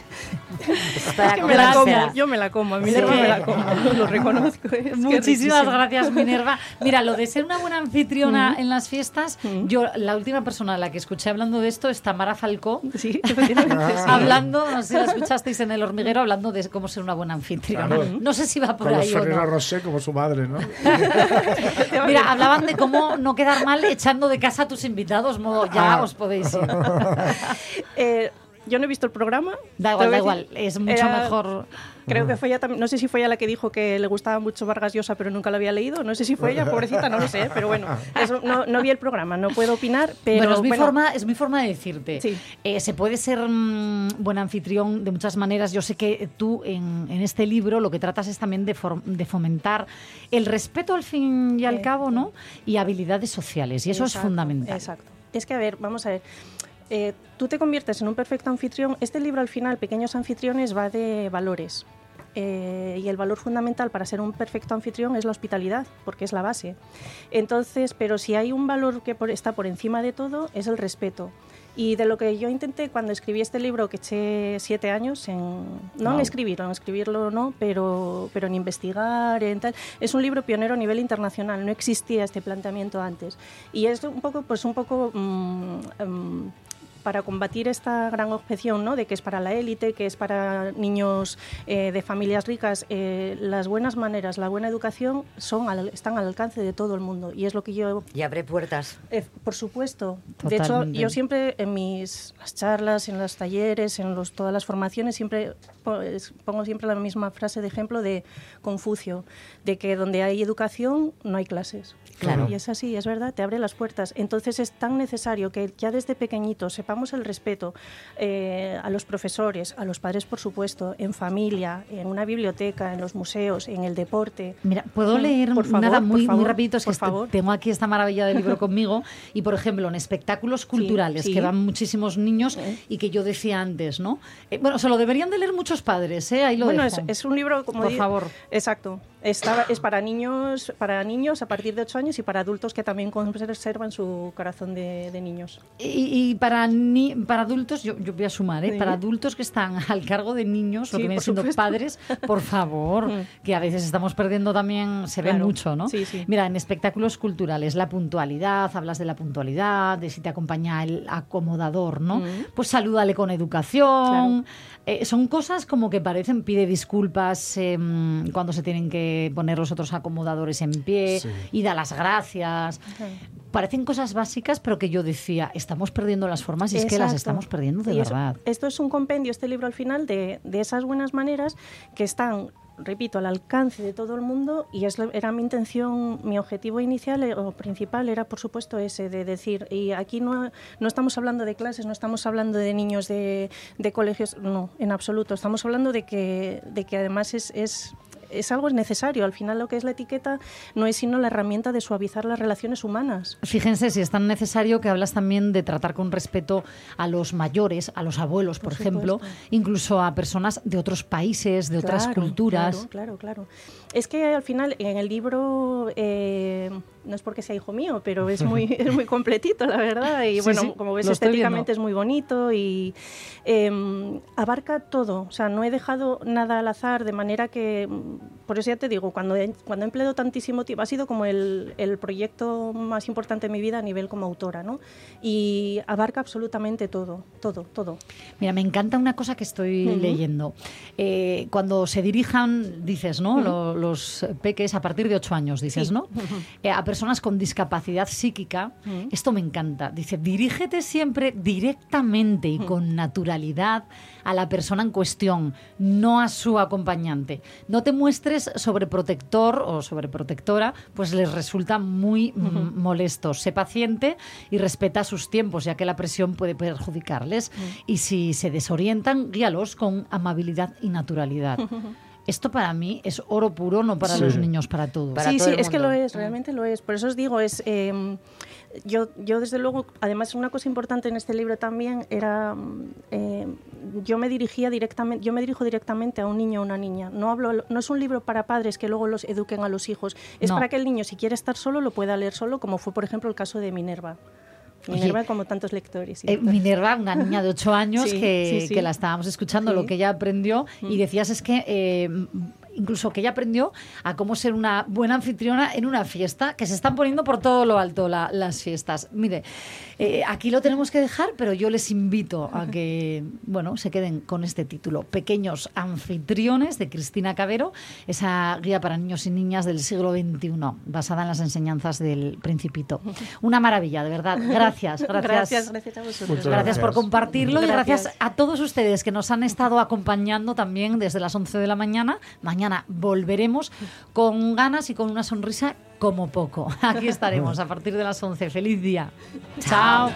Es que me la como, yo me la como, a mí Sí. me la como, lo reconozco. es Muchísimas gracias, Minerva. Mira, lo de ser una buena anfitriona en las fiestas, yo la última persona a la que escuché hablando de esto es Tamara Falcó, hablando, no sé si la escuchasteis en el hormiguero, hablando de cómo ser una buena anfitriona. Claro. No sé si va por Con los ahí o no. Rocher como su madre, ¿no? Mira, hablaban de cómo no quedar mal echando de casa a tus invitados, modo ya Ah. os podéis ir. Eh, yo no he visto el programa. Da igual, da igual, es mucho era- mejor. Creo que fue ella también, no sé si fue ella la que dijo que le gustaba mucho Vargas Llosa, pero nunca lo había leído. No sé si fue ella, pobrecita, no lo sé, pero bueno, eso, no, no vi el programa, no puedo opinar, pero bueno, es mi, bueno, forma, es mi forma de decirte. Eh, se puede ser mm, buen anfitrión de muchas maneras. Yo sé que tú en, en este libro lo que tratas es también de, for- de fomentar el respeto al fin y al cabo, ¿no? Y habilidades sociales. Y eso es fundamental. Exacto. Es que, a ver, vamos a ver. Eh, tú te conviertes en un perfecto anfitrión. Este libro, al final, Pequeños Anfitriones, va de valores. Eh, y el valor fundamental para ser un perfecto anfitrión es la hospitalidad, porque es la base. Entonces, pero si hay un valor que por- está por encima de todo, es el respeto. Y de lo que yo intenté cuando escribí este libro, que eché siete años en... No en escribirlo, en escribirlo no, pero, pero en investigar, en tal. Es un libro pionero a nivel internacional, no existía este planteamiento antes. Y es un poco, pues un poco... mm, mm, para combatir esta gran objeción ¿no? de que es para la élite, que es para niños eh, de familias ricas, eh, las buenas maneras, la buena educación son al- están al alcance de todo el mundo y es lo que yo... Y abre puertas. Eh, por supuesto. De hecho, yo siempre en mis las charlas, en los talleres, en los, todas las formaciones, siempre po- es- pongo siempre la misma frase de ejemplo de Confucio, de que donde hay educación no hay clases. Claro. Y es así, es verdad, te abre las puertas. Entonces es tan necesario que ya desde pequeñitos sepamos el respeto eh, a los profesores, a los padres, por supuesto, en familia, en una biblioteca, en los museos, en el deporte. Mira, puedo leer por favor, nada por muy, muy favor, rapidito, es que por favor. tengo aquí esta maravilla del libro conmigo y, por ejemplo, en espectáculos culturales sí. que van muchísimos niños y que yo decía antes, ¿no? Eh, bueno, se lo deberían de leer muchos padres, ¿eh? Ahí lo bueno, dejo. es, es un libro, como Por favor. Exacto. Estaba, es para niños, para niños a partir de 8 años y para adultos que también conservan su corazón de, de niños. Y, y para, ni- para adultos, yo, yo voy a sumar, ¿eh? Sí. para adultos que están al cargo de niños, lo Sí, que vienen siendo supuesto. padres, por favor, Mm. que a veces estamos perdiendo también, se ve mucho, ¿no? Sí, sí. Mira, en espectáculos culturales, la puntualidad, hablas de la puntualidad, de si te acompaña el acomodador, ¿no? Mm. Pues salúdale con educación. Eh, son cosas como que parecen, pide disculpas eh, cuando se tienen que poner los otros acomodadores en pie Sí. y da las gracias. Parecen cosas básicas, pero que yo decía, estamos perdiendo las formas y es que las estamos perdiendo de Y eso- verdad. esto es un compendio, este libro al final, de, de esas buenas maneras que están, repito, al alcance de todo el mundo y es, era mi intención, mi objetivo inicial eh, o principal era, por supuesto, ese de decir, y aquí no, no estamos hablando de clases, no estamos hablando de niños de, de colegios, no, en absoluto, estamos hablando de que, de que además es... es es algo necesario. Al final lo que es la etiqueta no es sino la herramienta de suavizar las relaciones humanas. Fíjense si es tan necesario que hablas también de tratar con respeto a los mayores, a los abuelos, por, Por ejemplo, incluso a personas de otros países, de otras culturas. Claro, claro, claro. Es que al final en el libro, eh, no es porque sea hijo mío, pero es muy, es muy completito, la verdad. Y Sí, bueno, sí, como ves, estéticamente es muy bonito y eh, abarca todo. O sea, no he dejado nada al azar, de manera que, por eso ya te digo, cuando he, cuando he empleado tantísimo tiempo, ha sido como el, el proyecto más importante de mi vida a nivel como autora, ¿no? Y abarca absolutamente todo, todo, todo. Mira, me encanta una cosa que estoy leyendo. Eh, cuando se dirijan, dices, ¿no? Los peques a partir de ocho años, dices, Sí. ¿no? Eh, a personas con discapacidad psíquica, Ujú. esto me encanta. Dice, dirígete siempre directamente y con naturalidad a la persona en cuestión, no a su acompañante. No te muestres sobreprotector o sobreprotectora, pues les resulta muy mm, molesto. Sé paciente y respeta sus tiempos, ya que la presión puede perjudicarles. Y si se desorientan, guíalos con amabilidad y naturalidad. Esto para mí es oro puro, no para Sí. los niños, para todos. sí, sí, es que lo es, realmente lo es. Por eso os digo, es eh, yo, yo desde luego, además una cosa importante en este libro también era, eh, yo me dirigía directamente, yo me dirijo directamente a un niño o una niña. No hablo, no es un libro para padres que luego los eduquen a los hijos. Es No. para que el niño, si quiere estar solo, lo pueda leer solo, como fue por ejemplo el caso de Minerva. Minerva, como tantos lectores. y Eh. Minerva, una niña de 8 años Sí, que, sí, sí. que la estábamos escuchando, lo que ella aprendió, y Mm. decías es que eh, incluso que ella aprendió a cómo ser una buena anfitriona en una fiesta, que se están poniendo por todo lo alto la- las fiestas. Mire, eh, aquí lo tenemos que dejar, pero yo les invito a que, bueno, se queden con este título, Pequeños Anfitriones, de Cristina Cabero, esa guía para niños y niñas del siglo XXI, basada en las enseñanzas del Principito. Una maravilla, de verdad. Gracias, gracias. Gracias, gracias a vosotros. Muchas Gracias por gracias. compartirlo y Gracias. gracias a todos ustedes que nos han estado acompañando también desde las 11 de la mañana. Mañana volveremos con ganas y con una sonrisa como poco. Aquí estaremos a partir de las 11. Feliz día. Chao.